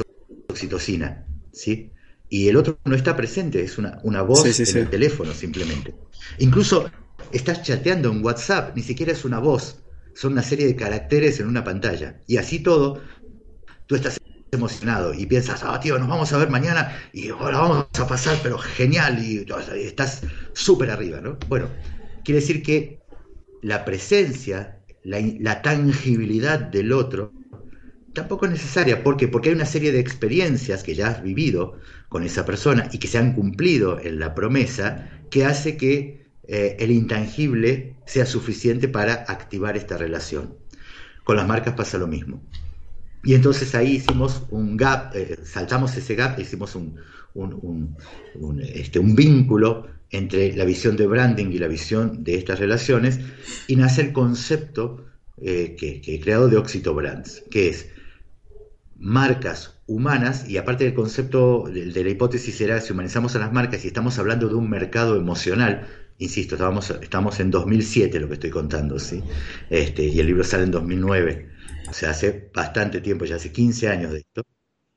oxitocina, ¿sí? Y el otro no está presente, es una, una voz en el teléfono simplemente. Incluso estás chateando en WhatsApp, ni siquiera es una voz, son una serie de caracteres en una pantalla. Y así todo, tú estás emocionado y piensas, ah, tío, nos vamos a ver mañana y ahora vamos a pasar, pero genial, y, estás súper arriba, ¿no? Bueno, quiere decir que la presencia, la, la tangibilidad del otro, tampoco es necesaria. ¿Por qué? Porque hay una serie de experiencias que ya has vivido con esa persona y que se han cumplido en la promesa que hace que eh, el intangible sea suficiente para activar esta relación. Con las marcas pasa lo mismo. Y entonces ahí hicimos un gap, eh, saltamos ese gap, hicimos un, este, un vínculo entre la visión de branding y la visión de estas relaciones y nace el concepto eh, que, que, he creado de Oxito Brands, que es marcas humanas, y aparte del concepto de, la hipótesis era si humanizamos a las marcas y estamos hablando de un mercado emocional, insisto, estamos en 2007 lo que estoy contando, ¿sí? Este, y el libro sale en 2009, o sea, hace bastante tiempo, ya hace 15 años de esto.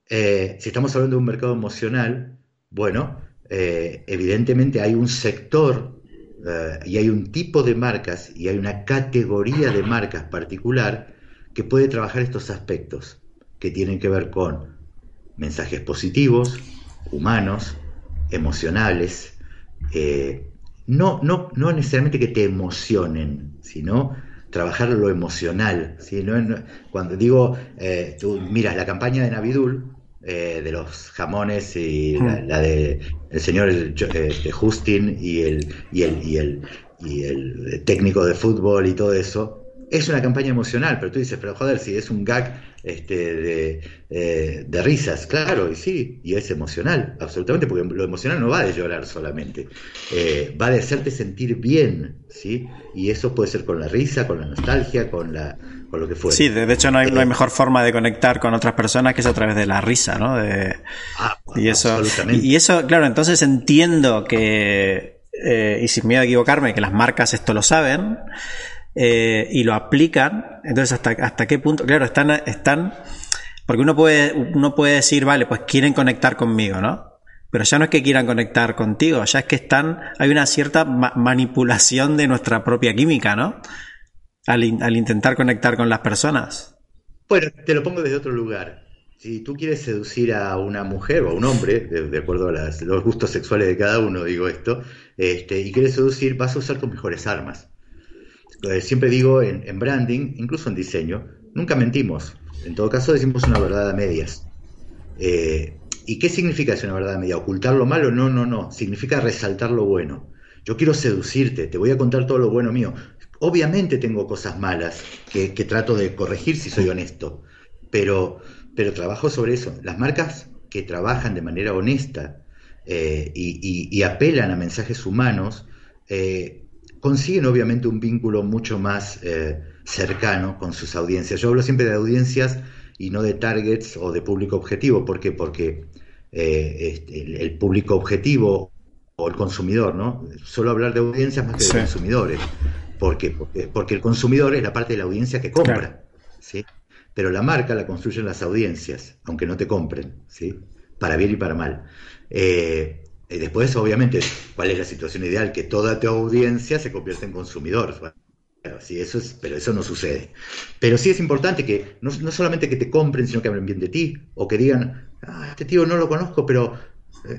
Eh, si estamos hablando de un mercado emocional, bueno, eh, evidentemente hay un sector eh, y hay un tipo de marcas y hay una categoría de marcas particular que puede trabajar estos aspectos que tienen que ver con mensajes positivos, humanos, emocionales, eh, no, no, no necesariamente que te emocionen, sino trabajar lo emocional. cuando digo, eh, tú miras la campaña de Navidul, eh, de los jamones y la, de el señor Justin y el, y el, y el, y el técnico de fútbol y todo eso, es una campaña emocional, pero tú dices, pero joder, si es un gag este, eh, de, risas, claro, y sí, y es emocional, absolutamente, porque lo emocional no va de llorar solamente, eh, va de hacerte sentir bien, ¿sí? Y eso puede ser con la risa, con la nostalgia, con, la, con lo que fuera. Sí, de hecho no hay, no hay eh, mejor forma de conectar con otras personas que es a través de la risa, ¿no? De, ah, y, eso, y, eso, claro, entonces entiendo que, y sin miedo a equivocarme, que las marcas esto lo saben, eh, y lo aplican, entonces hasta, hasta qué punto, claro, están, están, porque uno puede, uno puede decir, vale, pues quieren conectar conmigo, ¿no? Pero ya no es que quieran conectar contigo, ya es que están, hay una cierta manipulación de nuestra propia química, ¿no? Al, intentar conectar con las personas. Bueno, te lo pongo desde otro lugar. Si tú quieres seducir a una mujer o a un hombre, de, acuerdo a los gustos sexuales de cada uno, digo esto, este, y quieres seducir, vas a usar tus mejores armas. Eh, siempre digo en, branding, incluso en diseño, nunca mentimos. En todo caso decimos una verdad a medias. Eh, ¿Y qué significa eso una verdad a medias? ¿Ocultar lo malo? No, no, no. Significa resaltar lo bueno. Yo quiero seducirte, te voy a contar todo lo bueno mío. Obviamente tengo cosas malas que, trato de corregir si soy honesto, pero, pero trabajo sobre eso. Las marcas que trabajan de manera honesta eh, y, apelan a mensajes humanos, consiguen obviamente un vínculo mucho más eh, cercano con sus audiencias. Yo hablo siempre de audiencias y no de targets o de público objetivo. ¿Por qué? Porque eh, este, el, público objetivo o el consumidor, ¿no? Suelo hablar de audiencias más que de consumidores. ¿Por qué? Porque, el consumidor es la parte de la audiencia que compra, ¿sí? Pero la marca la construyen las audiencias, aunque no te compren, ¿sí? Para bien y para mal. Eh, y después, obviamente, ¿cuál es la situación ideal? Que toda tu audiencia se convierta en consumidor. sí, eso es, pero eso no sucede. Pero sí es importante que no, solamente que te compren, sino que hablen bien de ti, o que digan, ah, este tío no lo conozco, pero eh,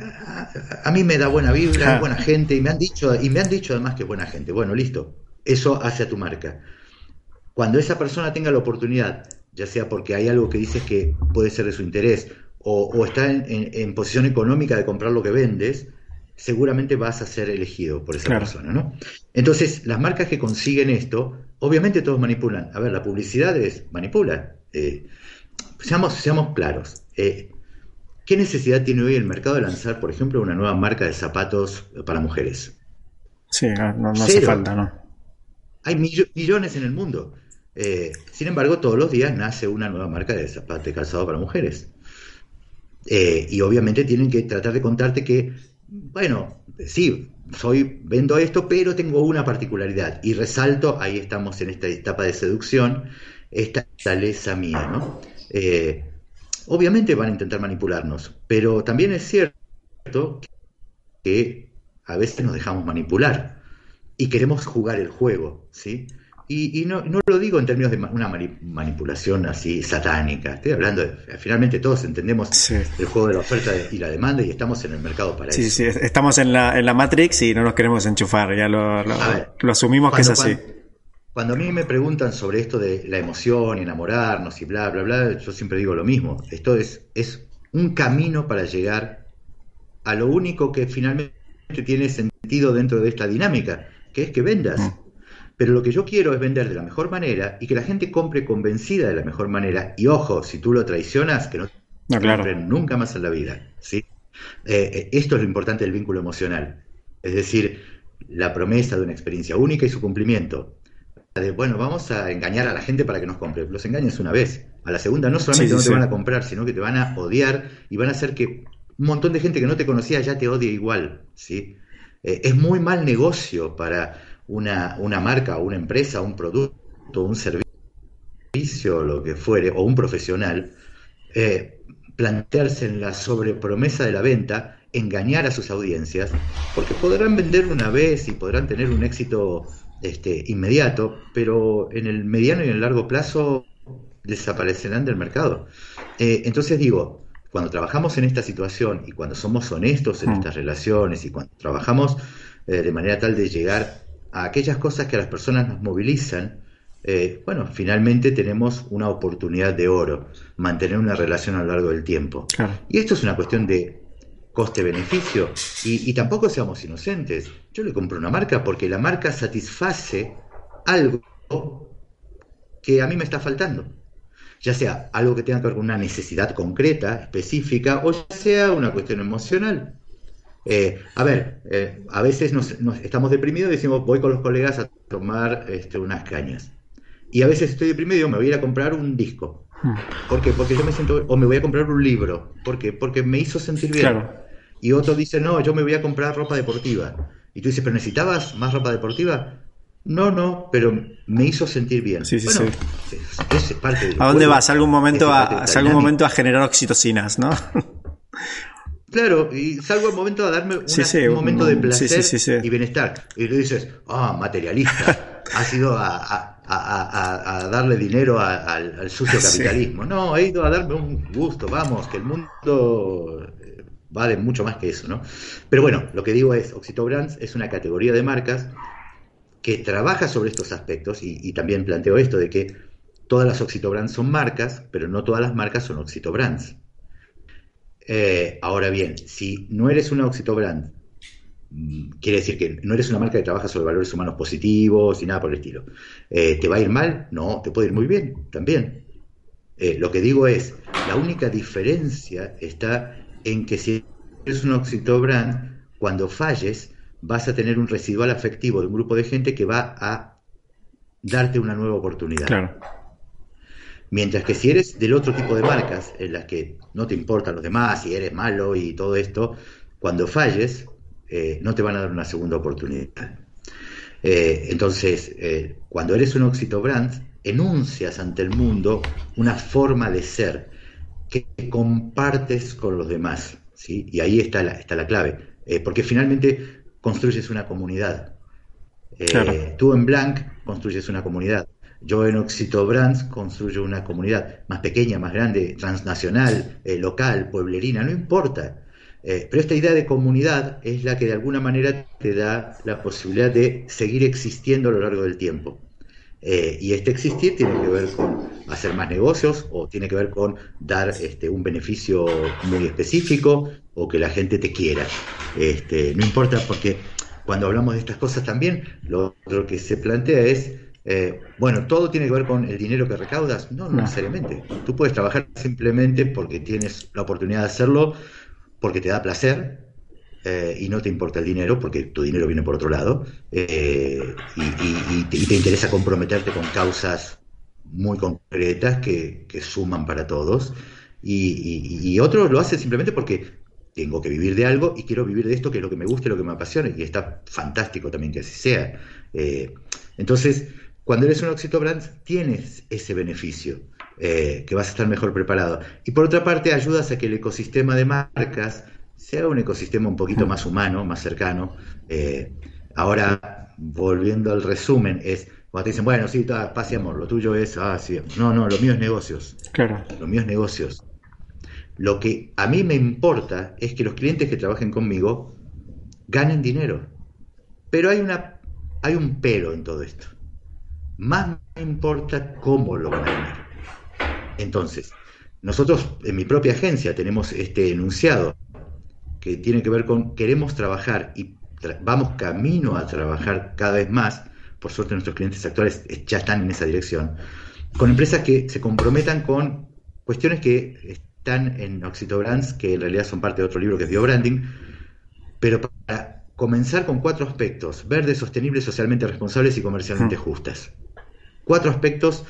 a, mí me da buena vibra, buena gente, y me han dicho, y me han dicho además que es buena gente. Bueno, listo. Eso hace a tu marca. Cuando esa persona tenga la oportunidad, ya sea porque hay algo que dices que puede ser de su interés, o, está en, posición económica de comprar lo que vendes, seguramente vas a ser elegido por esa persona, ¿no? Entonces, las marcas que consiguen esto, obviamente todos manipulan. A ver, la publicidad es manipula. Eh, seamos, seamos claros. Eh, ¿Qué necesidad tiene hoy el mercado de lanzar, por ejemplo, una nueva marca de zapatos para mujeres? Sí, no, hace falta, ¿no? Hay millones en el mundo. Eh, sin embargo, todos los días nace una nueva marca de zapatos de calzado para mujeres. Eh, y obviamente tienen que tratar de contarte que, bueno, sí, soy, vendo esto, pero tengo una particularidad. Y resalto, ahí estamos en esta etapa de seducción, esta taleza mía, ¿no? Eh, obviamente van a intentar manipularnos, pero también es cierto que a veces nos dejamos manipular y queremos jugar el juego, ¿sí? Y, no, lo digo en términos de una manipulación así satánica, estoy hablando de, finalmente todos entendemos el juego de la oferta y la demanda y estamos en el mercado para eso. Sí, sí, estamos en la, en la Matrix y no nos queremos enchufar, ya lo, lo, asumimos que es así. Cuando, a mí me preguntan sobre esto de la emoción, enamorarnos y bla, bla, bla, yo siempre digo lo mismo, esto es, es un camino para llegar a lo único que finalmente tiene sentido dentro de esta dinámica, que es que vendas. Mm. Pero lo que yo quiero es vender de la mejor manera y que la gente compre convencida de la mejor manera. Y ojo, si tú lo traicionas, que no, no compren nunca más en la vida. ¿sí? Eh, eh, esto es lo importante del vínculo emocional. Es decir, la promesa de una experiencia única y su cumplimiento. De, bueno, vamos a engañar a la gente para que nos compre. Los engañes una vez. A la segunda no solamente no te van a comprar, sino que te van a odiar y van a hacer que un montón de gente que no te conocía ya te odie igual. ¿sí? Eh, es muy mal negocio para una, una marca, una empresa, un producto, un servicio, lo que fuere, o un profesional, eh, plantearse en la sobrepromesa de la venta, engañar a sus audiencias, porque podrán vender una vez y podrán tener un éxito este, inmediato, pero en el mediano y en el largo plazo desaparecerán del mercado. Eh, entonces digo, cuando trabajamos en esta situación y cuando somos honestos en mm. estas relaciones y cuando trabajamos eh, de manera tal de llegar a aquellas cosas que a las personas nos movilizan, eh, bueno, finalmente tenemos una oportunidad de oro, mantener una relación a lo largo del tiempo. Y esto es una cuestión de coste-beneficio. Y, y, tampoco seamos inocentes. Yo le compro una marca porque la marca satisface algo que a mí me está faltando ya sea algo que tenga que ver con una necesidad concreta, específica, o ya sea una cuestión emocional. Eh, a ver, eh, a veces nos, estamos deprimidos y decimos voy con los colegas a tomar este, unas cañas. Y a veces estoy deprimido y me voy a ir a comprar un disco. Hmm. ¿Por qué? Porque yo me siento, o me voy a comprar un libro. ¿Por qué? Porque me hizo sentir bien. Y otro dice, no, yo me voy a comprar ropa deportiva. Y tú dices, pero necesitabas más ropa deportiva. No, no, pero me hizo sentir bien. Sí, sí, sí. Es, parte ¿A dónde vas? ¿Algún momento a, algún momento a generar oxitocinas, ¿no? Claro, y salgo al momento a darme un momento de placer y bienestar. Y tú dices, ah, materialista, has ido a, a, darle dinero al, sucio capitalismo. No, he ido a darme un gusto, vamos, que el mundo eh, va de mucho más que eso, ¿no? Pero bueno, lo que digo es, Oxitobrands es una categoría de marcas que trabaja sobre estos aspectos y, también planteo esto de que todas las Oxitobrands son marcas, pero no todas las marcas son Oxitobrands. Eh, ahora bien, si no eres una Oxitobrand, mm, quiere decir que no eres una marca que trabaja sobre valores humanos positivos y nada por el estilo. Eh, ¿Te va a ir mal? No, te puede ir muy bien, también. Eh, lo que digo es, la única diferencia está en que si eres un Oxitobrand, cuando falles, vas a tener un residual afectivo de un grupo de gente que va a darte una nueva oportunidad. Claro. Mientras que si eres del otro tipo de marcas, en las que no te importan los demás, si eres malo y todo esto, cuando falles, eh, no te van a dar una segunda oportunidad. Eh, entonces, eh, cuando eres un Oxito Brand, enuncias ante el mundo una forma de ser que compartes con los demás. ¿sí? Y ahí está la, está la clave. porque finalmente construyes una comunidad. Eh, tú en Blanc construyes una comunidad. Yo en Oxito Brands construyo una comunidad más pequeña, más grande, transnacional, eh, local, pueblerina, no importa. Eh, pero esta idea de comunidad es la que de alguna manera te da la posibilidad de seguir existiendo a lo largo del tiempo. y este existir tiene que ver con hacer más negocios o tiene que ver con dar este, un beneficio muy específico o que la gente te quiera. Este, no importa porque cuando hablamos de estas cosas también, lo, que se plantea es, eh, bueno, todo tiene que ver con el dinero que recaudas. No, no, necesariamente. Tú puedes trabajar simplemente porque tienes la oportunidad de hacerlo, porque te da placer, eh, y no te importa el dinero, porque tu dinero viene por otro lado, eh, y, te, interesa comprometerte con causas muy concretas que, suman para todos, y, y, otros lo hacen simplemente porque tengo que vivir de algo y quiero vivir de esto que es lo que me gusta y lo que me apasiona y está fantástico también que así sea. Eh, entonces, cuando eres un Oxito Brands, tienes ese beneficio, eh, que vas a estar mejor preparado. Y por otra parte, ayudas a que el ecosistema de marcas sea un ecosistema un poquito más humano, más cercano. Eh, ahora, volviendo al resumen, es cuando te dicen, bueno, sí, paz y amor, lo tuyo es, ah, sí, no, no, lo mío es negocios. Claro. Lo mío es negocios. Lo que a mí me importa es que los clientes que trabajen conmigo ganen dinero. Pero hay, una, hay un pero en todo esto. Más me importa cómo lo van a ganar. Entonces, nosotros en mi propia agencia tenemos este enunciado que tiene que ver con queremos trabajar y vamos camino a trabajar cada vez más. Por suerte nuestros clientes actuales ya están en esa dirección. Con empresas que se comprometan con cuestiones que están en Oxitobrands, que en realidad son parte de otro libro que es Biobranding, pero para comenzar con cuatro aspectos, verdes, sostenibles, socialmente responsables y comercialmente justas. Cuatro aspectos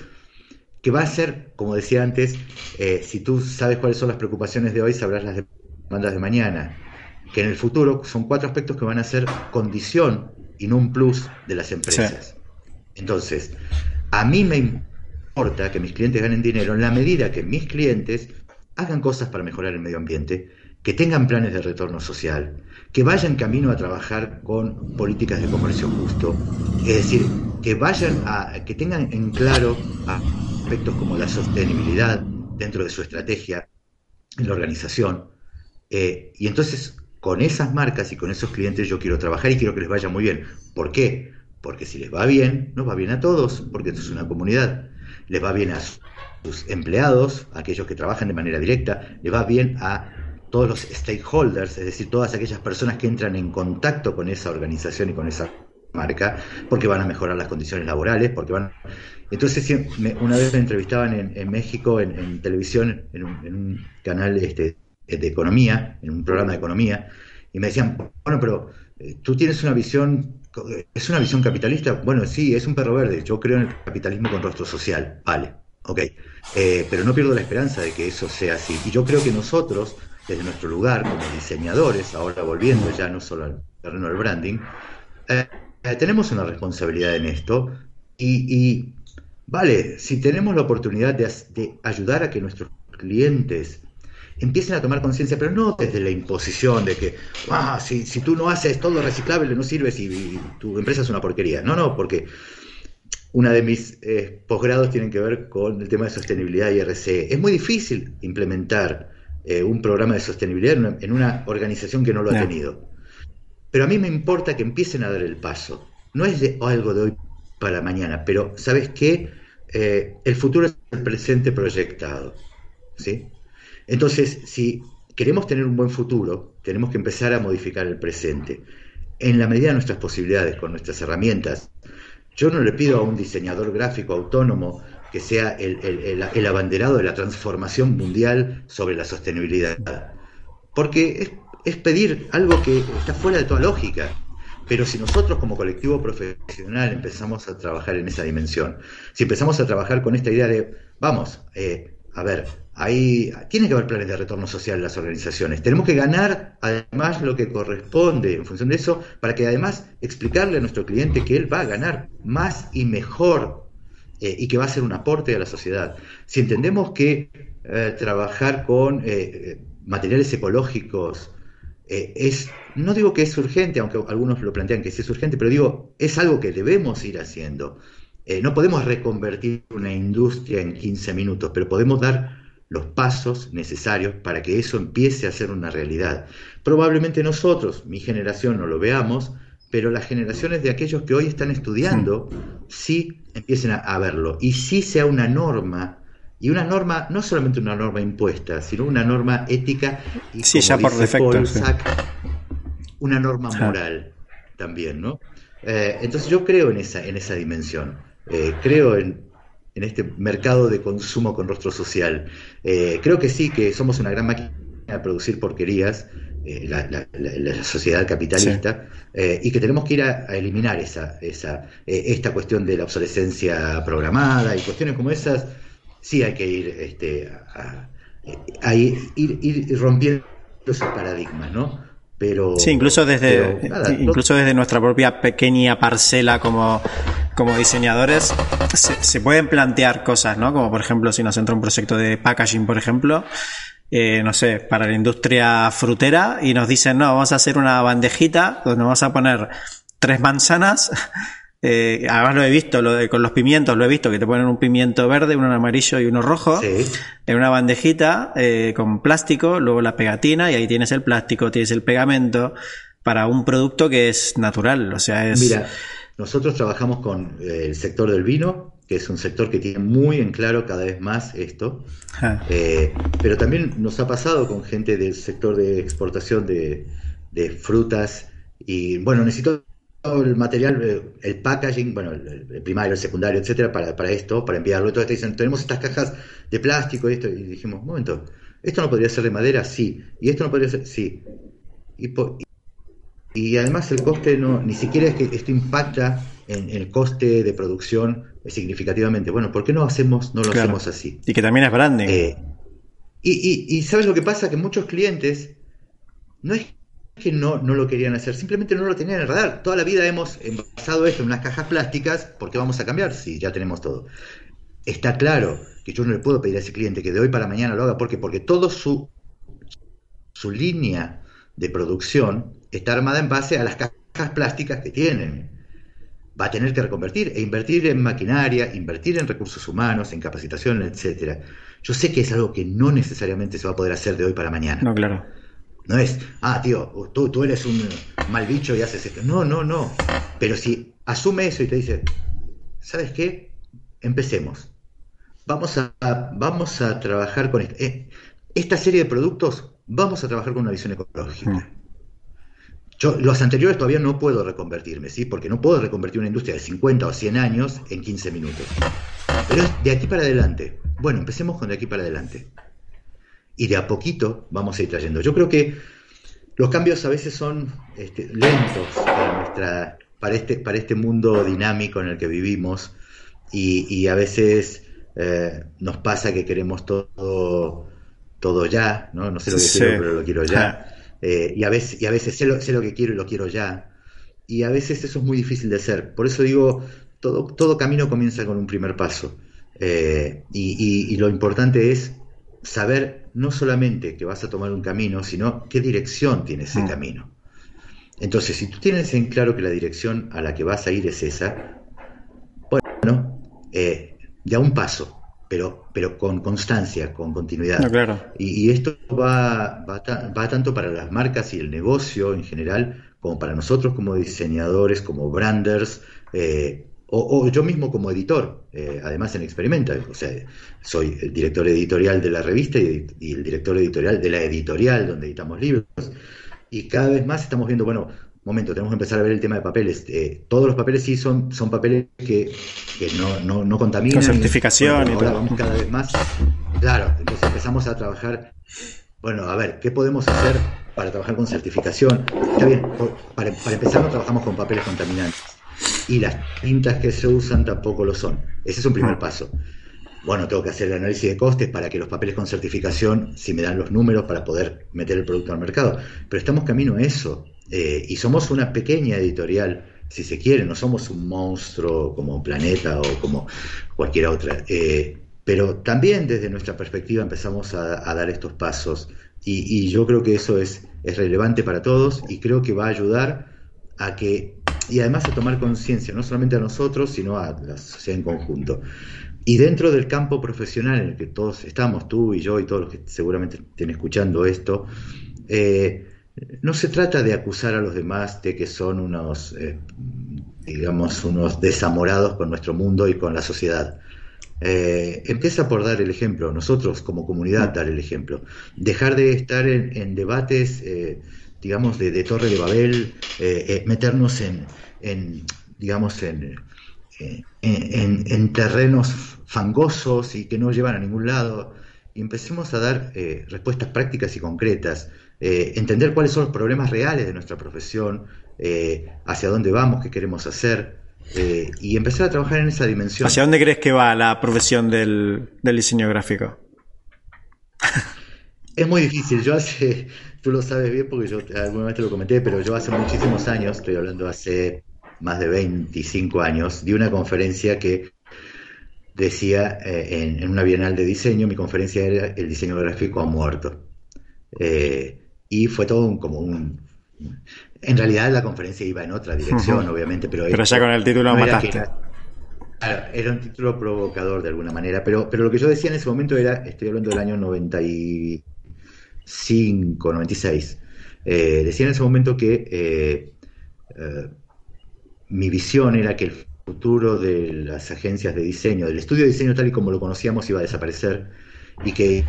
que va a ser, como decía antes, eh, si tú sabes cuáles son las preocupaciones de hoy, sabrás las demandas de mañana. que en el futuro son cuatro aspectos que van a ser condición y no un plus de las empresas. Entonces, a mí me importa que mis clientes ganen dinero en la medida que mis clientes hagan cosas para mejorar el medio ambiente, que tengan planes de retorno social, que vayan camino a trabajar con políticas de comercio justo, es decir, que vayan a, que tengan en claro aspectos como la sostenibilidad dentro de su estrategia en la organización. Eh, y entonces, con esas marcas y con esos clientes yo quiero trabajar y quiero que les vaya muy bien. ¿Por qué? Porque si les va bien, nos va bien a todos, porque esto es una comunidad. Les va bien a sus empleados, a aquellos que trabajan de manera directa, les va bien a todos los stakeholders, es decir, todas aquellas personas que entran en contacto con esa organización y con esa marca, porque van a mejorar las condiciones laborales, porque van... Entonces, una vez me entrevistaban en, México, en, televisión, en un, canal este, de economía, en un programa de economía, y me decían, bueno, pero eh, tú tienes una visión, ¿es una visión capitalista? Bueno, sí, es un perro verde, yo creo en el capitalismo con rostro social, vale, ok, eh, pero no pierdo la esperanza de que eso sea así. Y yo creo que nosotros, desde nuestro lugar como diseñadores, ahora volviendo ya no solo al terreno del branding, eh, eh, tenemos una responsabilidad en esto y, vale, si tenemos la oportunidad de, ayudar a que nuestros clientes empiecen a tomar conciencia, pero no desde la imposición de que, ah, si, tú no haces todo reciclable, no sirves y, tu empresa es una porquería. No, no, porque una de mis eh, posgrados tiene que ver con el tema de sostenibilidad y RCE. Es muy difícil implementar eh, un programa de sostenibilidad en una, organización que no lo ha tenido. Pero a mí me importa que empiecen a dar el paso. No es de algo de hoy para mañana, pero ¿sabes qué? Eh, el futuro es el presente proyectado. ¿sí? Entonces, si queremos tener un buen futuro, tenemos que empezar a modificar el presente. En la medida de nuestras posibilidades, con nuestras herramientas. Yo no le pido a un diseñador gráfico autónomo que sea el, abanderado de la transformación mundial sobre la sostenibilidad. Porque es es pedir algo que está fuera de toda lógica. Pero si nosotros como colectivo profesional empezamos a trabajar en esa dimensión, si empezamos a trabajar con esta idea de, vamos, eh, a ver, ahí tiene que haber planes de retorno social en las organizaciones. Tenemos que ganar además lo que corresponde en función de eso, para que además explicarle a nuestro cliente que él va a ganar más y mejor eh, y que va a ser un aporte a la sociedad. Si entendemos que eh, trabajar con materiales ecológicos, eh, es, no digo que es urgente, aunque algunos lo plantean que es urgente, pero digo, es algo que debemos ir haciendo. Eh, no podemos reconvertir una industria en 15 minutos, pero podemos dar los pasos necesarios para que eso empiece a ser una realidad. Probablemente nosotros, mi generación, no lo veamos, pero las generaciones de aquellos que hoy están estudiando sí. empiecen a verlo. Y sí sea una norma y una norma, no solamente una norma impuesta, sino una norma ética y sí, ya por defecto, una norma moral también, ¿no? Eh, entonces yo creo en esa, en esa dimensión, eh, creo en, en, este mercado de consumo con rostro social. Eh, creo que sí, que somos una gran máquina de producir porquerías, la, la, sociedad capitalista, y que tenemos que ir a, a eliminar esa, esa, esta cuestión de la obsolescencia programada y cuestiones como esas sí hay que ir, este, a, ir, rompiendo esos paradigmas, ¿no? Pero, sí, incluso desde, incluso desde nuestra propia pequeña parcela como, como diseñadores se, pueden plantear cosas, ¿no? Como por ejemplo si nos entra un proyecto de packaging, por ejemplo, eh, no sé, para la industria frutera y nos dicen, no, vamos a hacer una bandejita donde vamos a poner tres manzanas eh, además lo he visto, lo de, con los pimientos lo he visto, que te ponen un pimiento verde, uno amarillo y uno rojo, en una bandejita eh, con plástico, luego la pegatina y ahí tienes el plástico, tienes el pegamento para un producto que es natural, o sea, es... Mira, nosotros trabajamos con eh, el sector del vino, que es un sector que tiene muy en claro cada vez más esto, eh, pero también nos ha pasado con gente del sector de exportación de, de frutas y bueno, necesito el material, eh, el packaging, bueno, el, primario, el secundario, etcétera, para, para esto, para enviarlo. Entonces te dicen, tenemos estas cajas de plástico y esto. Y dijimos, un momento, ¿esto no podría ser de madera? Sí. ¿Y esto no podría ser? Sí. Y, y además el coste no, ni siquiera es que esto impacta en, el coste de producción significativamente. Bueno, ¿por qué no hacemos, no lo hacemos así? Y que también es branding. Eh, y, y, y, sabes lo que pasa, que muchos clientes no es que no, no lo querían hacer, simplemente no lo tenían en el radar. Toda la vida hemos envasado esto en unas cajas plásticas, ¿por qué vamos a cambiar si ya tenemos todo? Está claro que yo no le puedo pedir a ese cliente que de hoy para mañana lo haga, porque porque todo su, su línea de producción está armada en base a las cajas plásticas que tienen. Va a tener que reconvertir e invertir en maquinaria, invertir en recursos humanos, en capacitación, etcétera. Yo sé que es algo que no necesariamente se va a poder hacer de hoy para mañana. No, claro. No es, ah, tío, tú, tú eres un mal bicho y haces esto. No, no, no. Pero si asume eso y te dice, ¿sabes qué? Empecemos. Vamos a, vamos a trabajar con eh, esta serie de productos, vamos a trabajar con una visión ecológica. Yo, los anteriores todavía no puedo reconvertirme, ¿sí? Porque no puedo reconvertir una industria de 50 o 100 años en 15 minutos. Pero es de aquí para adelante. Bueno, empecemos con de aquí para adelante y de a poquito vamos a ir trayendo. Yo creo que los cambios a veces son este, lentos para, nuestra, para, este, para este mundo dinámico en el que vivimos y, a veces eh, nos pasa que queremos todo, todo ya, ¿no? No sé lo que quiero, pero lo quiero ya. Eh, y, a veces, y a veces sé lo, sé lo que quiero y lo quiero ya. Y a veces eso es muy difícil de hacer. Por eso digo, todo, todo camino comienza con un primer paso. Eh, y lo importante es saber no solamente que vas a tomar un camino, sino qué dirección tiene ese mm. camino. Entonces, si tú tienes en claro que la dirección a la que vas a ir es esa, bueno, eh, ya un paso, pero, pero con constancia, con continuidad. claro. y, esto va, va, va, tanto para las marcas y el negocio en general, como para nosotros como diseñadores, como branders, eh, o, yo mismo como editor, eh, además en Experimenta, o sea, soy el director editorial de la revista y, el director editorial de la editorial donde editamos libros, y cada vez más estamos viendo, bueno, momento, tenemos que empezar a ver el tema de papeles. Eh, todos los papeles sí son, son papeles que, no, no, no, contaminan. Con certificación y, ahora vamos cada vez más. Claro, entonces empezamos a trabajar, bueno, a ver, ¿qué podemos hacer para trabajar con certificación? Está bien, para, para empezar no trabajamos con papeles contaminantes y las tintas que se usan tampoco lo son. Ese es un primer paso. Bueno, tengo que hacer el análisis de costes para que los papeles con certificación, si me dan los números para poder meter el producto al mercado. Pero estamos camino a eso. Eh, y somos una pequeña editorial, si se quiere, no somos un monstruo como Planeta o como cualquier otra. Eh, pero también desde nuestra perspectiva empezamos a, dar estos pasos. Y, y, yo creo que eso es, es relevante para todos y creo que va a ayudar a que y además a tomar conciencia, no solamente a nosotros, sino a la sociedad en conjunto. Y dentro del campo profesional en el que todos estamos, tú y yo y todos los que seguramente estén escuchando esto, eh, no se trata de acusar a los demás de que son unos, eh, digamos, unos desamorados con nuestro mundo y con la sociedad. Eh, empieza por dar el ejemplo, nosotros como comunidad dar el ejemplo, dejar de estar en, debates digamos, de, Torre de Babel, eh, eh, meternos en, digamos, eh, en, en, terrenos fangosos y que no llevan a ningún lado, y empecemos a dar respuestas prácticas y concretas, entender cuáles son los problemas reales de nuestra profesión, hacia dónde vamos, qué queremos hacer, y empezar a trabajar en esa dimensión. ¿Hacia dónde crees que va la profesión del, del diseño gráfico? Es muy difícil. Yo hace, tú lo sabes bien porque yo alguna vez te lo comenté, pero yo hace muchísimos años, estoy hablando hace más de 25 años, di una conferencia que decía eh, en, una bienal de diseño, mi conferencia era el diseño gráfico ha muerto. Eh, y fue todo un, como un... En realidad la conferencia iba en otra dirección, obviamente, pero... Pero ya con el título mataste. Era, era un título provocador de alguna manera, pero, pero lo que yo decía en ese momento era, estoy hablando del año 90 y 95, 96, eh, decía en ese momento que eh, eh, mi visión era que el futuro de las agencias de diseño, del estudio de diseño tal y como lo conocíamos, iba a desaparecer y que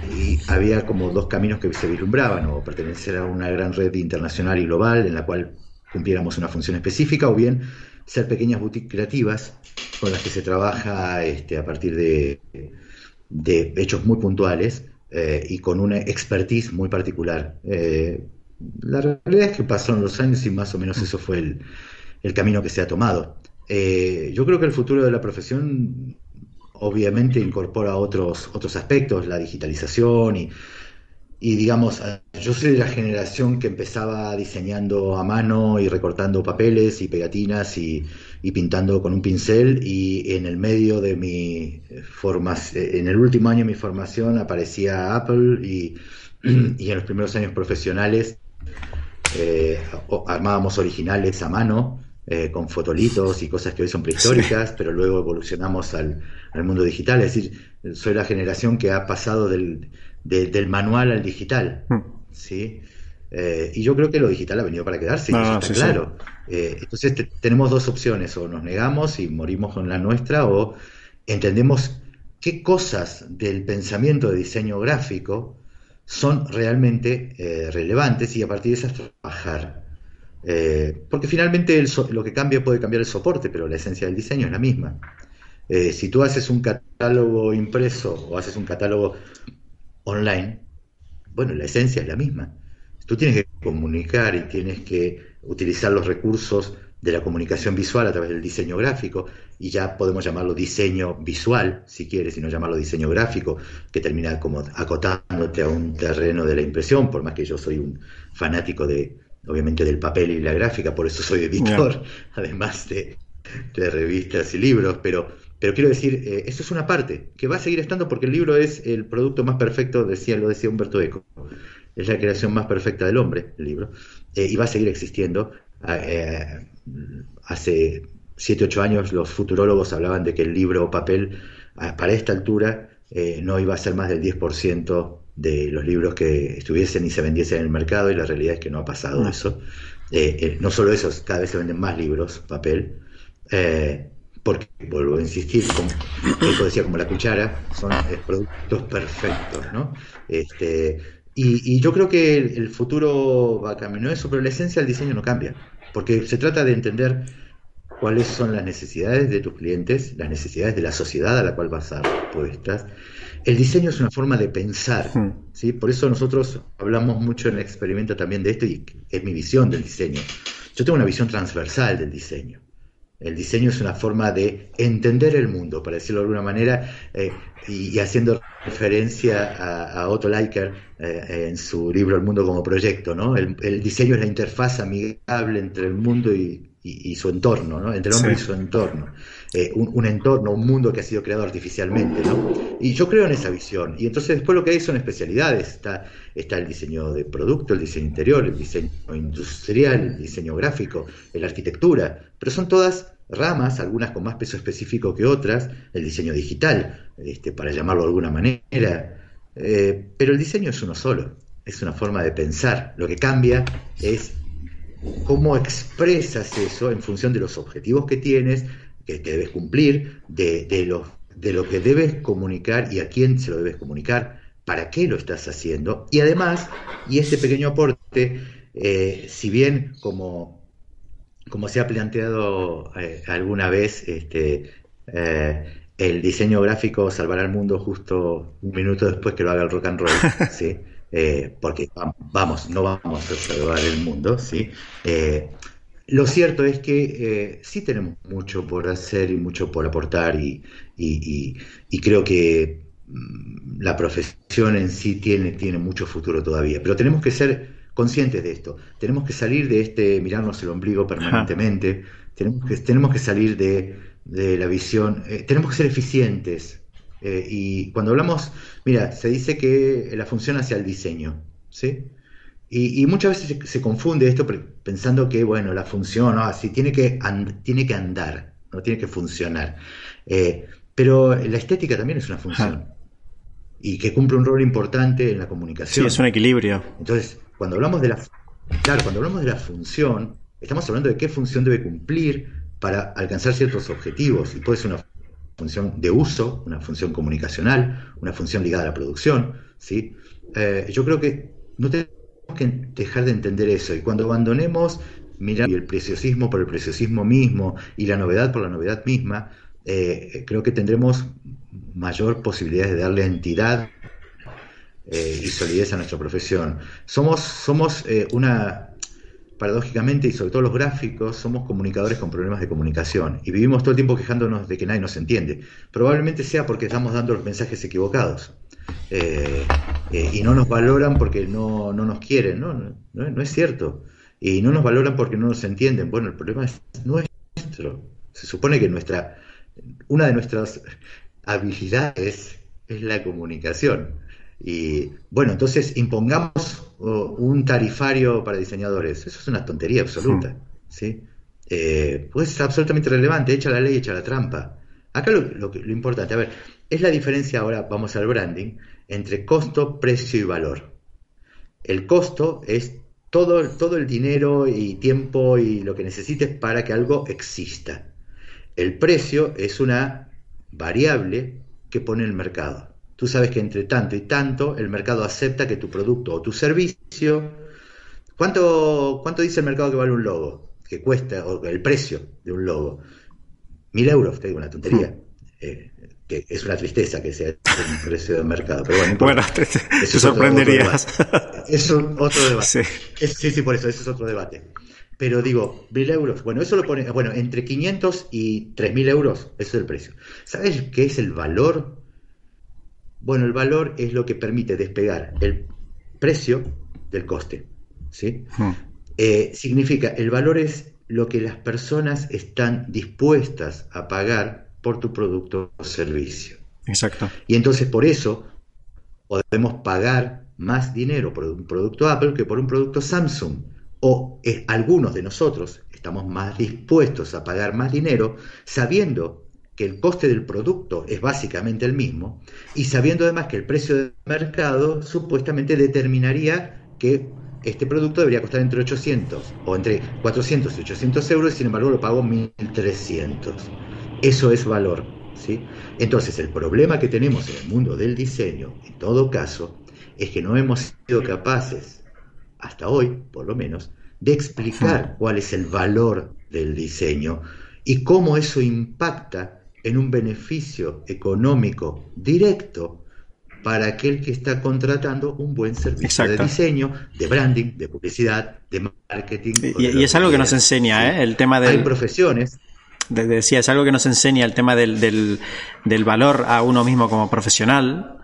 había como dos caminos que se vislumbraban, o pertenecer a una gran red internacional y global en la cual cumpliéramos una función específica, o bien ser pequeñas boutiques creativas con las que se trabaja este, a partir de, hechos muy puntuales eh, y con una expertise muy particular. Eh, la realidad es que pasaron los años y más o menos eso fue el, camino que se ha tomado. Eh, yo creo que el futuro de la profesión obviamente incorpora otros, otros aspectos, la digitalización y digamos, yo soy de la generación que empezaba diseñando a mano y recortando papeles y pegatinas y, pintando con un pincel y en el medio de mi formación, en el último año de mi formación aparecía Apple y, y en los primeros años profesionales eh, armábamos originales a mano eh, con fotolitos y cosas que hoy son prehistóricas, pero luego evolucionamos al, al mundo digital. Es decir, soy la generación que ha pasado del del manual al digital. Hmm. ¿sí? Eh, y yo creo que lo digital ha venido para quedarse, está claro. Eh, entonces tenemos dos opciones, o nos negamos y morimos con la nuestra, o entendemos qué cosas del pensamiento de diseño gráfico son realmente relevantes y a partir de esas trabajar. Porque finalmente lo que cambia puede cambiar el soporte, pero la esencia del diseño es la misma. si tú haces un catálogo impreso o haces un catálogo online, bueno, la esencia es la misma. Tú tienes que comunicar y tienes que utilizar los recursos de la comunicación visual a través del diseño gráfico, y ya podemos llamarlo diseño visual, si quieres, y no llamarlo diseño gráfico, que termina como acotándote a un terreno de la impresión, por más que yo soy un fanático de, obviamente, del papel y la gráfica, por eso soy editor, además de, de revistas y libros, pero pero quiero decir, eh, eso es una parte que va a seguir estando porque el libro es el producto más perfecto, decía, lo decía Humberto Eco, es la creación más perfecta del hombre, el libro, eh, y va a seguir existiendo. Ah, eh, hace 7, 8 años los futurólogos hablaban de que el libro o papel ah, para esta altura no iba a ser más del 10% de los libros que estuviesen y se vendiesen en el mercado y la realidad es que no ha pasado eso. no solo eso, cada vez se venden más libros, papel porque, vuelvo a insistir, como, decía, como la cuchara, son eh, productos perfectos, ¿no? Este, y, yo creo que el, futuro va a cambiar eso, pero la esencia del diseño no cambia, porque se trata de entender cuáles son las necesidades de tus clientes, las necesidades de la sociedad a la cual vas a puestas. El diseño es una forma de pensar. ¿sí? Por eso nosotros hablamos mucho en el experimento también de esto y es mi visión del diseño. Yo tengo una visión transversal del diseño. El diseño es una forma de entender el mundo, para decirlo de alguna manera, eh, y, haciendo referencia a, Otto Leiker eh, en su libro El mundo como proyecto, ¿no? El, diseño es la interfaz amigable entre el mundo y, su entorno, ¿no? Entre el hombre y su entorno. Eh, un, entorno, un mundo que ha sido creado artificialmente, ¿no? Y yo creo en esa visión. Y entonces después lo que hay son especialidades. Está, está el diseño de producto, el diseño interior, el diseño industrial, el diseño gráfico, la arquitectura, pero son todas ramas, algunas con más peso específico que otras, el diseño digital, este, para llamarlo de alguna manera, eh, pero el diseño es uno solo, es una forma de pensar. Lo que cambia es cómo expresas eso en función de los objetivos que tienes, que, debes cumplir, de, de, lo, de lo que debes comunicar y a quién se lo debes comunicar, para qué lo estás haciendo. Y además, y este pequeño aporte, eh, si bien como, como se ha planteado eh, alguna vez, este, eh, el diseño gráfico salvará al mundo justo un minuto después que lo haga el rock and roll, ¿sí? porque vamos, no vamos a salvar el mundo, ¿sí? Lo cierto es que eh, sí tenemos mucho por hacer y mucho por aportar y, creo que mm, la profesión en sí tiene, tiene mucho futuro todavía, pero tenemos que ser conscientes de esto, tenemos que salir de este mirarnos el ombligo permanentemente, tenemos que, tenemos que salir de, la visión, eh, tenemos que ser eficientes. Eh, y cuando hablamos, mira, se dice que la función hacia el diseño, ¿sí? Y, muchas veces se, confunde esto pensando que, bueno, la función, así tiene que, tiene que andar, no tiene que funcionar. Eh, pero la estética también es una función. Y que cumple un rol importante en la comunicación. Sí, es un equilibrio. Entonces, cuando hablamos de la, claro, cuando hablamos de la función, estamos hablando de qué función debe cumplir para alcanzar ciertos objetivos. Y puede ser una función de uso, una función comunicacional, una función ligada a la producción. ¿sí? Eh, yo creo que no que dejar de entender eso. Y cuando abandonemos mirar el preciosismo por el preciosismo mismo y la novedad por la novedad misma, eh, creo que tendremos mayor posibilidad de darle entidad eh, y solidez a nuestra profesión. Somos, somos eh, una, paradójicamente, y sobre todo los gráficos, somos comunicadores con problemas de comunicación y vivimos todo el tiempo quejándonos de que nadie nos entiende. Probablemente sea porque estamos dando los mensajes equivocados. Eh, eh, y no nos valoran porque no, no nos quieren, ¿no? No, no es cierto. Y no nos valoran porque no nos entienden. Bueno, el problema es nuestro. Se supone que nuestra, una de nuestras habilidades es la comunicación. Y bueno, entonces impongamos un tarifario para diseñadores. Eso es una tontería absoluta. ¿sí? Eh, pues es absolutamente relevante. Echa la ley, echa la trampa. Acá lo, lo, lo importante, a ver, es la diferencia ahora, vamos al branding, entre costo, precio y valor. El costo es todo, todo el dinero y tiempo y lo que necesites para que algo exista. El precio es una variable que pone el mercado. Tú sabes que entre tanto y tanto el mercado acepta que tu producto o tu servicio... ¿Cuánto, cuánto dice el mercado que vale un logo? Que cuesta, o el precio de un logo. Mil euros, te digo una tontería. Hmm. Eh, que es una tristeza que sea el precio del mercado. Pero bueno, bueno te, te sorprenderías. Es otro debate. Sí. Es, sí, sí, por eso, ese es otro debate. Pero digo, mil euros, bueno, eso lo pone, bueno, entre 500 y 3.000 euros, eso es el precio. ¿Sabes qué es el valor? Bueno, el valor es lo que permite despegar el precio del coste. ¿sí? Hmm. Eh, significa, el valor es lo que las personas están dispuestas a pagar por tu producto o servicio. Exacto. Y entonces por eso podemos pagar más dinero por un producto Apple que por un producto Samsung. O eh, algunos de nosotros estamos más dispuestos a pagar más dinero sabiendo que el coste del producto es básicamente el mismo y sabiendo además que el precio del mercado supuestamente determinaría que este producto debería costar entre 800 o entre 400 y 800 euros y sin embargo lo pago 1300. Eso es valor. ¿sí? Entonces el problema que tenemos en el mundo del diseño, en todo caso, es que no hemos sido capaces, hasta hoy por lo menos, de explicar cuál es el valor del diseño y cómo eso impacta en un beneficio económico directo para aquel que está contratando un buen servicio de diseño, de branding, de publicidad, de marketing. Y, es algo que nos enseña, ¿eh? El tema de... Hay profesiones decía, es algo que nos enseña el tema del, del, valor a uno mismo como profesional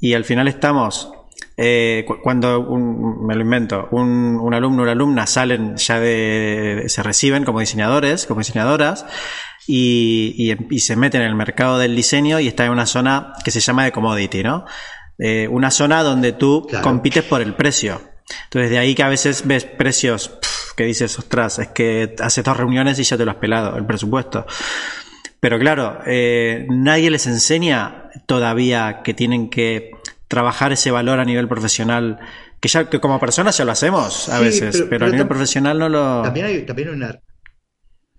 y al final estamos, eh, cuando me lo invento, un, un alumno o una alumna salen ya de, se reciben como diseñadores, como diseñadoras y, y, se meten en el mercado del diseño y está en una zona que se llama de commodity, ¿no? Eh, una zona donde tú compites por el precio. Entonces de ahí que a veces ves precios que dices, ostras, es que haces dos reuniones y ya te lo has pelado, el presupuesto. Pero claro, eh, nadie les enseña todavía que tienen que trabajar ese valor a nivel profesional, que ya que como personas ya lo hacemos a veces, pero, a nivel profesional no lo... También hay, también una,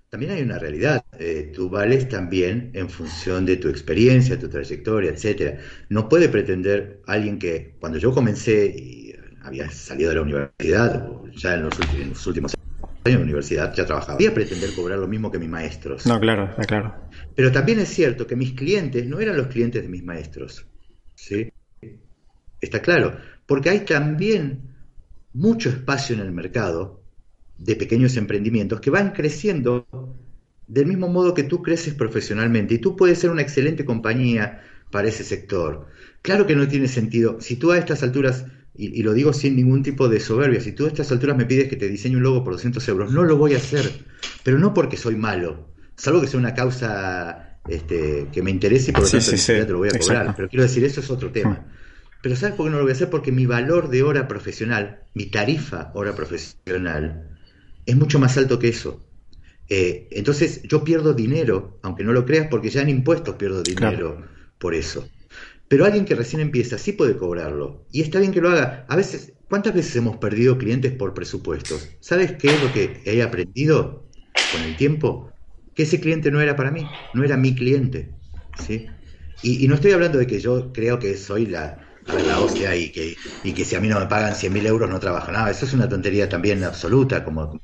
también hay una realidad. Eh, tú vales también en función de tu experiencia, tu trayectoria, etcétera. No puede pretender alguien que cuando yo comencé y había salido de la universidad, ya en los, últimos años de la universidad ya trabajaba, podía pretender cobrar lo mismo que mis maestros. No, claro, está claro. Pero también es cierto que mis clientes no eran los clientes de mis maestros. ¿Sí? Está claro, porque hay también mucho espacio en el mercado de pequeños emprendimientos que van creciendo del mismo modo que tú creces profesionalmente y tú puedes ser una excelente compañía para ese sector. Claro que no tiene sentido, si tú a estas alturas, y, lo digo sin ningún tipo de soberbia, si tú a estas alturas me pides que te diseñe un logo por 200 euros, no lo voy a hacer, pero no porque soy malo, salvo que sea una causa este, que me interese y por lo tanto te lo voy a cobrar, pero quiero decir, eso es otro tema. Pero ¿sabes por qué no lo voy a hacer? Porque mi valor de hora profesional, mi tarifa hora profesional, es mucho más alto que eso. Eh, entonces yo pierdo dinero, aunque no lo creas, porque ya en impuestos pierdo dinero por eso. Pero alguien que recién empieza sí puede cobrarlo. Y está bien que lo haga. A veces, ¿cuántas veces hemos perdido clientes por presupuestos? ¿Sabes qué es lo que he aprendido con el tiempo? Que ese cliente no era para mí, no era mi cliente. ¿sí? Y, no estoy hablando de que yo creo que soy la, la hostia y que, y que si a mí no me pagan 100.000 euros no trabajo nada. Eso es una tontería también absoluta, como,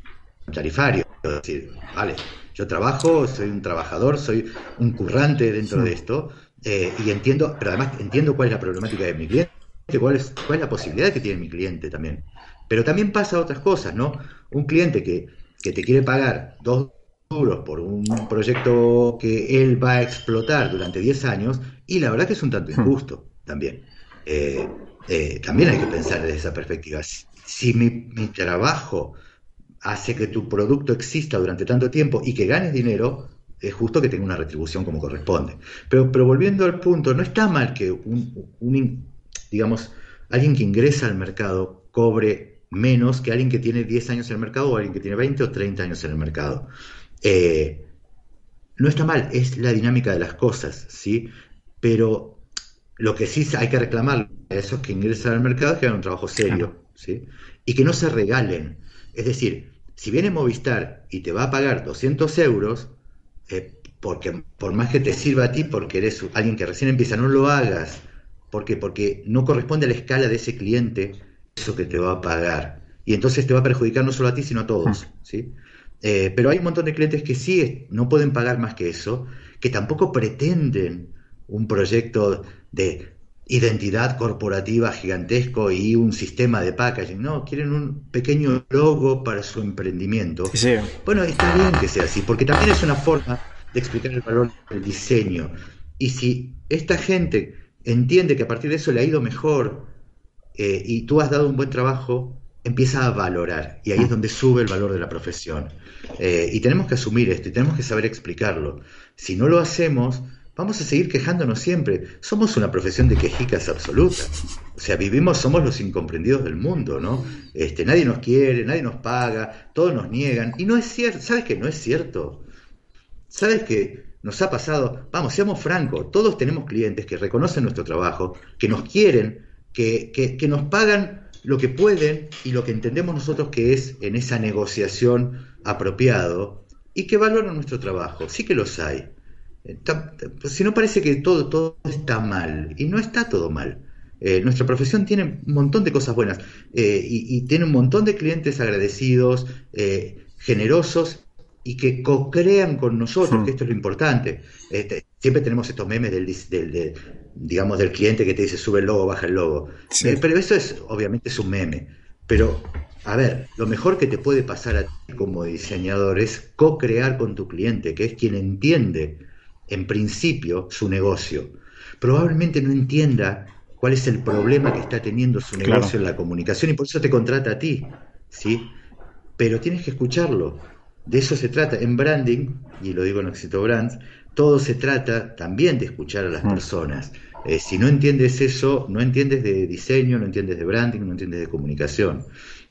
tarifario. decir, vale, yo trabajo, soy un trabajador, soy un currante dentro de esto eh, y entiendo, pero además entiendo cuál es la problemática de mi cliente, cuál es, cuál es la posibilidad que tiene mi cliente también. Pero también pasa otras cosas, ¿no? Un cliente que, que te quiere pagar dos euros por un proyecto que él va a explotar durante 10 años y la verdad que es un tanto hmm. injusto también. eh, eh, también hay que pensar desde esa perspectiva. Si, mi, mi, trabajo hace que tu producto exista durante tanto tiempo y que ganes dinero, es justo que tenga una retribución como corresponde. Pero, pero volviendo al punto, no está mal que un, digamos, alguien que ingresa al mercado cobre menos que alguien que tiene 10 años en el mercado o alguien que tiene 20 o 30 años en el mercado. Eh, no está mal, es la dinámica de las cosas, ¿sí? Pero lo que sí hay que reclamar a esos que ingresan al mercado es que hagan un trabajo serio, ¿sí? Y que no se regalen. Es decir, si viene Movistar y te va a pagar 200 euros, eh, porque por más que te sirva a ti, porque eres alguien que recién empieza, no lo hagas. ¿Por Porque no corresponde a la escala de ese cliente eso que te va a pagar. Y entonces te va a perjudicar no solo a ti, sino a todos. Hmm. ¿sí? Eh, pero hay un montón de clientes que sí no pueden pagar más que eso, que tampoco pretenden un proyecto de identidad corporativa gigantesco y un sistema de packaging. No, quieren un pequeño logo para su emprendimiento. Bueno, está bien que sea así, porque también es una forma de explicar el valor del diseño. Y si esta gente entiende que a partir de eso le ha ido mejor eh, y tú has dado un buen trabajo, empieza a valorar. Y ahí es donde sube el valor de la profesión. Eh, y tenemos que asumir esto y tenemos que saber explicarlo. Si no lo hacemos, vamos a seguir quejándonos siempre. Somos una profesión de quejicas absoluta. O sea, vivimos, somos los incomprendidos del mundo, ¿no? Este, nadie nos quiere, nadie nos paga, todos nos niegan. Y no es cierto, ¿sabes que no es cierto? ¿Sabes que nos ha pasado? Vamos, seamos francos, todos tenemos clientes que reconocen nuestro trabajo, que nos quieren, que, que, que nos pagan lo que pueden y lo que entendemos nosotros que es en esa negociación apropiado y que valoran nuestro trabajo. Sí que los hay. Pues, si no parece que todo, todo está mal, y no está todo mal. Eh, nuestra profesión tiene un montón de cosas buenas eh, y, tiene un montón de clientes agradecidos, eh, generosos y que co-crean con nosotros, que esto es lo importante. Este, siempre tenemos estos memes del, del, digamos, del cliente que te dice sube el logo, baja el logo. pero eso es, obviamente, es un meme. Pero, a ver, lo mejor que te puede pasar a ti como diseñador es co-crear con tu cliente, que es quien entiende en principio, su negocio. Probablemente no entienda cuál es el problema que está teniendo su negocio en la comunicación y por eso te contrata a ti, ¿sí? Pero tienes que escucharlo. De eso se trata. En branding, y lo digo en Éxito Brands, todo se trata también de escuchar a las mm. personas. Eh, si no entiendes eso, no entiendes de diseño, no entiendes de branding, no entiendes de comunicación.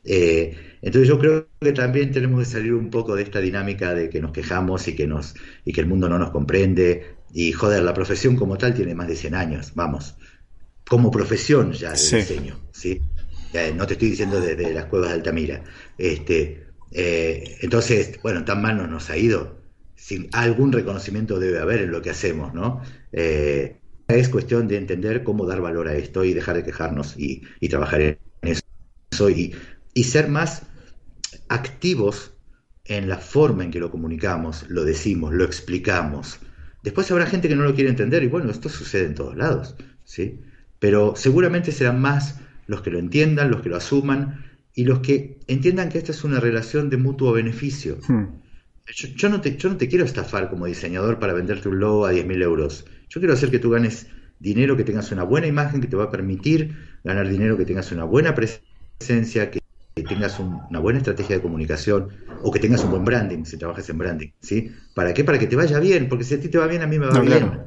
Eh, entonces yo creo que también tenemos que salir un poco de esta dinámica de que nos quejamos y que, nos, y que el mundo no nos comprende. Y joder, la profesión como tal tiene más de 100 años, vamos. Como profesión ya de diseño, ¿sí? no te estoy diciendo desde las cuevas de Altamira. Este, eh, entonces, bueno, tan mal no nos ha ido. Sin, algún reconocimiento debe haber en lo que hacemos, ¿no? Eh, es cuestión de entender cómo dar valor a esto y dejar de quejarnos y, y trabajar en eso y, y ser más activos en la forma en que lo comunicamos, lo decimos, lo explicamos. Después habrá gente que no lo quiere entender y bueno, esto sucede en todos lados, ¿sí? Pero seguramente serán más los que lo entiendan, los que lo asuman y los que entiendan que esta es una relación de mutuo beneficio. Hmm. Yo, no te, yo no te quiero estafar como diseñador para venderte un logo a 10.000 euros. Yo quiero hacer que tú ganes dinero, que tengas una buena imagen que te va a permitir ganar dinero, que tengas una buena presencia, que que tengas una buena estrategia de comunicación o que tengas un buen branding, si trabajas en branding, ¿sí? ¿Para qué? Para que te vaya bien, porque si a ti te va bien, a mí me va bien.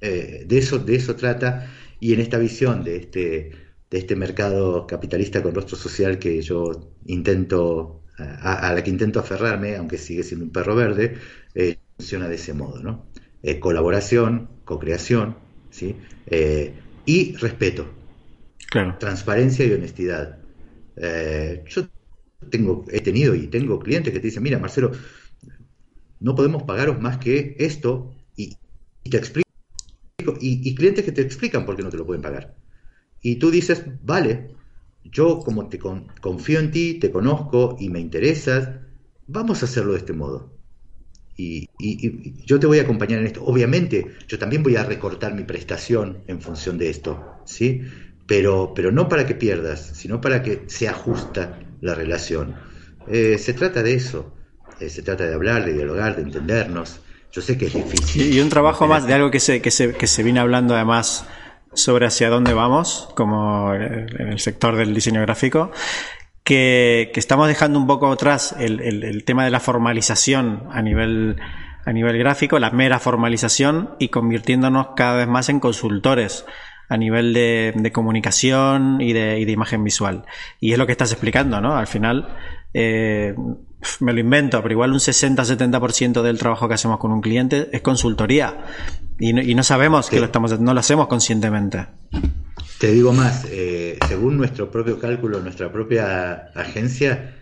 Eh, de, eso, de eso trata, y en esta visión de este, de este mercado capitalista con rostro social que yo intento, a, la que intento aferrarme, aunque sigue siendo un perro verde, eh, funciona de ese modo, ¿no? Eh, colaboración, co-creación, ¿sí? y respeto. Claro. Transparencia y honestidad eh, yo tengo, he tenido y tengo clientes que te dicen, mira, Marcelo, no podemos pagaros más que esto y, te explico, y, clientes que te explican por qué no te lo pueden pagar. Y tú dices, vale, yo como te confío en ti, te conozco y me interesas, vamos a hacerlo de este modo. Y, y, yo te voy a acompañar en esto. Obviamente, yo también voy a recortar mi prestación en función de esto, ¿sí? Pero, pero no para que pierdas, sino para que se ajusta la relación. Eh, se trata de eso, eh, se trata de hablar, de dialogar, de entendernos. Yo sé que es difícil. Y, un trabajo más de algo que se, que se, que se viene hablando además sobre hacia dónde vamos, como en el sector del diseño gráfico, que, estamos dejando un poco atrás el, tema de la formalización a nivel, a nivel gráfico, la mera formalización, y convirtiéndonos cada vez más en consultores a nivel de, comunicación y de, y de, imagen visual. Y es lo que estás explicando, ¿no? Al final, eh, me lo invento, pero igual un 60-70% del trabajo que hacemos con un cliente es consultoría. Y no, y no sabemos que lo estamos, no lo hacemos conscientemente. Te digo más, eh, según nuestro propio cálculo, nuestra propia agencia,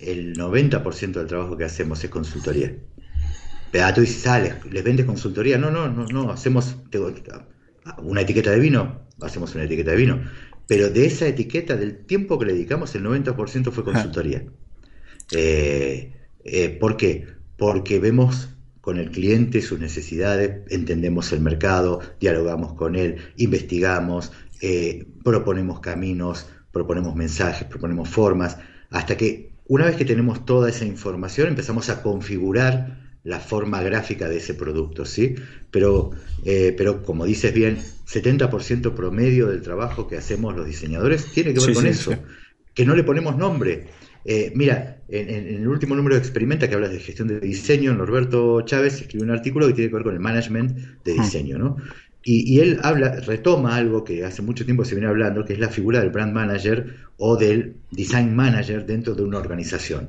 el 90% del trabajo que hacemos es consultoría. Pero tú dices, ah, les, vendes consultoría. No, no, no, no, hacemos una etiqueta de vino, hacemos una etiqueta de vino. Pero de esa etiqueta, del tiempo que le dedicamos, el 90% fue consultoría. Eh, eh, ¿Por qué? Porque vemos con el cliente sus necesidades, entendemos el mercado, dialogamos con él, investigamos, eh, proponemos caminos, proponemos mensajes, proponemos formas, hasta que una vez que tenemos toda esa información empezamos a configurar la forma gráfica de ese producto, ¿sí? Pero, eh, pero como dices bien, 70% promedio del trabajo que hacemos los diseñadores tiene que ver con eso, que no le ponemos nombre. Eh, mira, en, el último número de Experimenta que hablas de gestión de diseño, Norberto Chávez escribió un artículo que tiene que ver con el management de hmm. diseño, ¿no? Y, él habla, retoma algo que hace mucho tiempo se viene hablando, que es la figura del brand manager o del design manager dentro de una organización,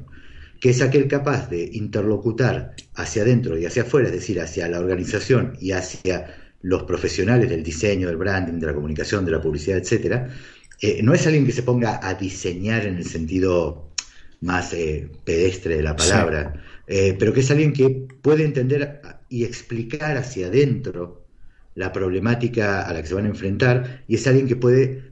que es aquel capaz de interlocutar hacia adentro y hacia afuera, es decir, hacia la organización y hacia los profesionales del diseño, del branding, de la comunicación, de la publicidad, etcétera. Eh, no es alguien que se ponga a diseñar en el sentido más eh, pedestre de la palabra, eh, pero que es alguien que puede entender y explicar hacia adentro la problemática a la que se van a enfrentar y es alguien que puede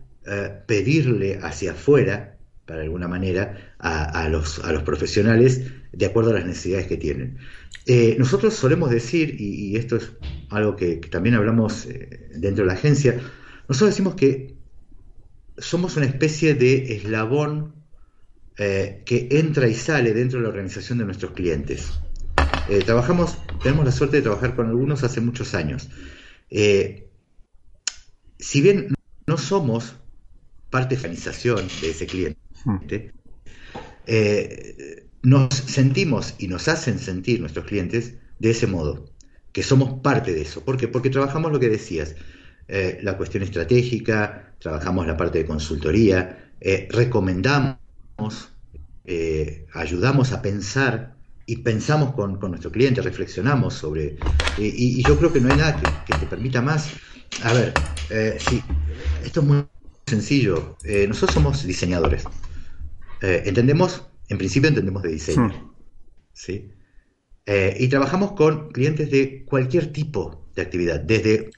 pedirle hacia afuera, para alguna manera, a, los, a, los, profesionales de acuerdo a las necesidades que tienen. Eh, nosotros solemos decir, y, esto es algo que, también hablamos eh, dentro de la agencia, nosotros decimos que somos una especie de eslabón que entra y sale dentro de la organización de nuestros clientes. trabajamos, tenemos la suerte de trabajar con algunos hace muchos años. Eh, si bien no somos parte de organización de ese cliente, eh, nos sentimos y nos hacen sentir nuestros clientes de ese modo, que somos parte de eso. ¿Por qué? Porque trabajamos lo que decías, eh, la cuestión estratégica, trabajamos la parte de consultoría, recomendamos, ayudamos a pensar y pensamos con, nuestro cliente, reflexionamos sobre... y, yo creo que no hay nada que, te permita más. A ver, eh, sí, esto es muy sencillo. Eh, nosotros somos diseñadores. Eh, entendemos, en principio entendemos de diseño. Hmm. ¿sí? y trabajamos con clientes de cualquier tipo de actividad, desde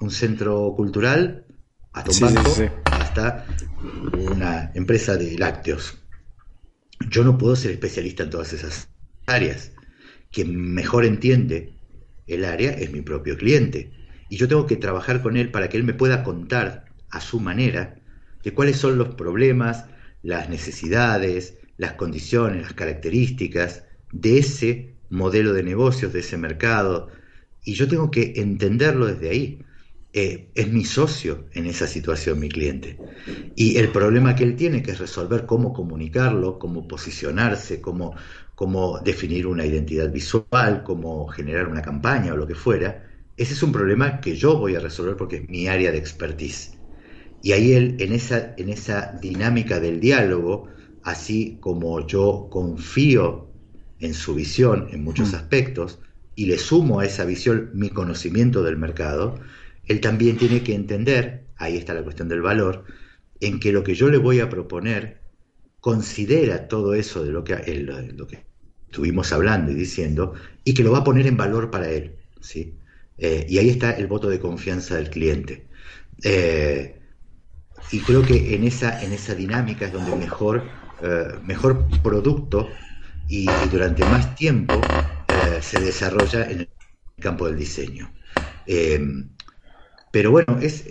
un centro cultural hasta un banco, hasta una empresa de lácteos. Yo no puedo ser especialista en todas esas áreas. Quien mejor entiende el área es mi propio cliente. Y yo tengo que trabajar con él para que él me pueda contar a su manera de cuáles son los problemas, las necesidades, las condiciones, las características de ese modelo de negocios, de ese mercado. Y yo tengo que entenderlo desde ahí. Eh, es mi socio en esa situación, mi cliente. Y el problema que él tiene, que es resolver cómo comunicarlo, cómo posicionarse, cómo, cómo definir una identidad visual, cómo generar una campaña o lo que fuera, ese es un problema que yo voy a resolver porque es mi área de expertise. Y ahí él, en esa, en esa dinámica del diálogo, así como yo confío en su visión en muchos mm. aspectos y le sumo a esa visión mi conocimiento del mercado, él también tiene que entender, ahí está la cuestión del valor, en que lo que yo le voy a proponer considera todo eso de lo que, lo que estuvimos hablando y diciendo, y que lo va a poner en valor para él. ¿sí? Eh, y ahí está el voto de confianza del cliente. Eh, y creo que en esa, en esa dinámica es donde mejor, eh, mejor producto y, durante más tiempo se desarrolla en el campo del diseño. pero bueno, es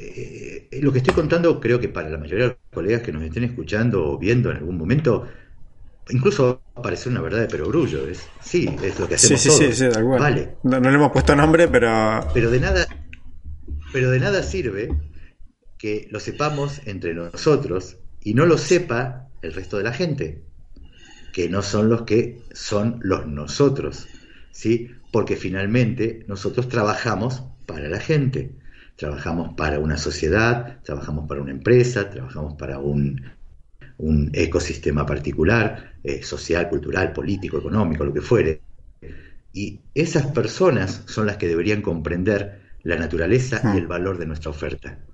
lo que estoy contando, creo que para la mayoría de los colegas que nos estén escuchando o viendo en algún momento, incluso parece una verdad de perogrullo. Es, sí, es lo que hacemos sí, sí, Sí, Vale. No, le hemos puesto nombre, pero. Pero de nada. Pero de nada sirve que lo sepamos entre nosotros y no lo sepa el resto de la gente, que no son los que son los nosotros, ¿sí? Porque finalmente nosotros trabajamos para la gente, trabajamos para una sociedad, trabajamos para una empresa, trabajamos para un, un ecosistema particular, eh, social, cultural, político, económico, lo que fuere. Y esas personas son las que deberían comprender la naturaleza y el valor de nuestra oferta.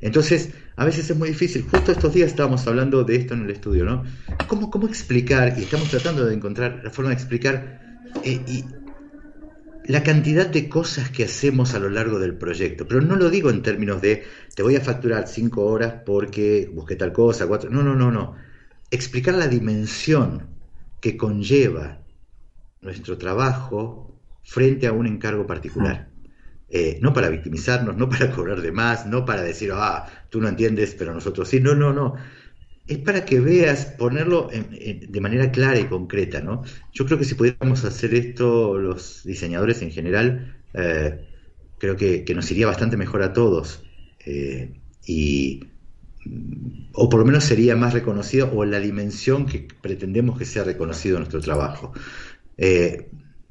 Entonces, a veces es muy difícil. Justo estos días estábamos hablando de esto en el estudio, ¿no? ¿Cómo, cómo explicar? Y estamos tratando de encontrar la forma de explicar eh, y la cantidad de cosas que hacemos a lo largo del proyecto. Pero no lo digo en términos de te voy a facturar cinco horas porque busqué tal cosa, cuatro. No, no, no, no. Explicar la dimensión que conlleva nuestro trabajo frente a un encargo particular. Eh, no para victimizarnos, no para cobrar de más, no para decir, ah, tú no entiendes, pero nosotros sí. No, no, no. Es para que veas, ponerlo de manera clara y concreta, ¿no? Yo creo que si pudiéramos hacer esto los diseñadores en general, eh, creo que, nos iría bastante mejor a todos. Eh, y o por lo menos sería más reconocido o en la dimensión que pretendemos que sea reconocido nuestro trabajo.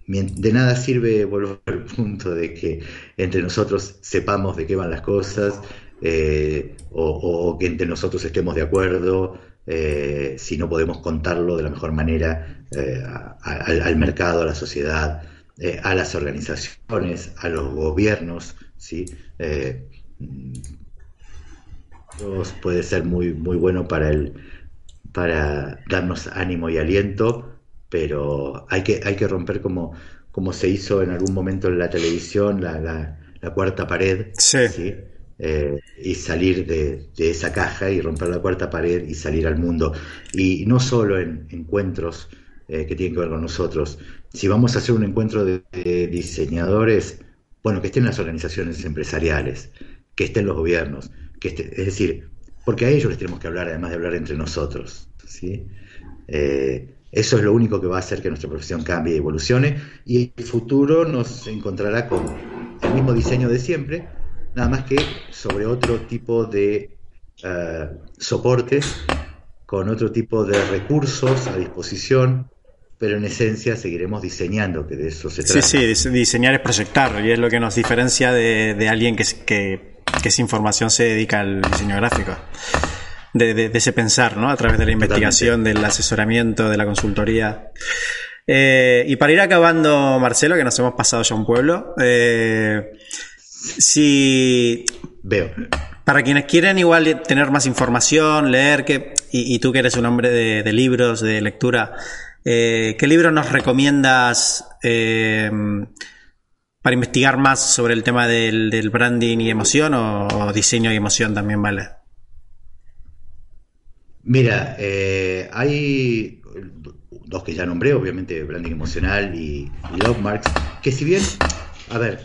De nada sirve, vuelvo al punto de que entre nosotros sepamos de qué van las cosas eh, o, que entre nosotros estemos de acuerdo eh, si no podemos contarlo de la mejor manera eh, al, mercado, a la sociedad, a las organizaciones, a los gobiernos, ¿sí? puede ser muy, muy bueno para, el, para darnos ánimo y aliento pero hay que, hay que romper como, como se hizo en algún momento en la televisión, la, la, cuarta pared, sí. Eh, y salir de, esa caja y romper la cuarta pared y salir al mundo. Y no solo en encuentros eh, que tienen que ver con nosotros. Si vamos a hacer un encuentro de, diseñadores, bueno, que estén las organizaciones empresariales, que estén los gobiernos, que es decir, porque a ellos les tenemos que hablar, además de hablar entre nosotros. ¿sí? Eh, eso es lo único que va a hacer que nuestra profesión cambie y evolucione y el futuro nos encontrará con el mismo diseño de siempre, nada más que sobre otro tipo de uh, soportes, con otro tipo de recursos a disposición, pero en esencia seguiremos diseñando, que de eso se trata. Sí, sí, diseñar es proyectar y es lo que nos diferencia de, de alguien que, que, que sin formación se dedica al diseño gráfico de, ese pensar, ¿no? A través de la investigación, del asesoramiento, de la consultoría. Eh, y para ir acabando, Marcelo, que nos hemos pasado ya un pueblo, eh, si... Veo. Para quienes quieren igual tener más información, leer, que, y, tú que eres un hombre de, libros, de lectura, eh, ¿qué libro nos recomiendas para investigar más sobre el tema del, branding y emoción o diseño y emoción también, vale? Mira, eh, hay dos que ya nombré, obviamente Branding Emocional y, Love Marks, que si bien, a ver,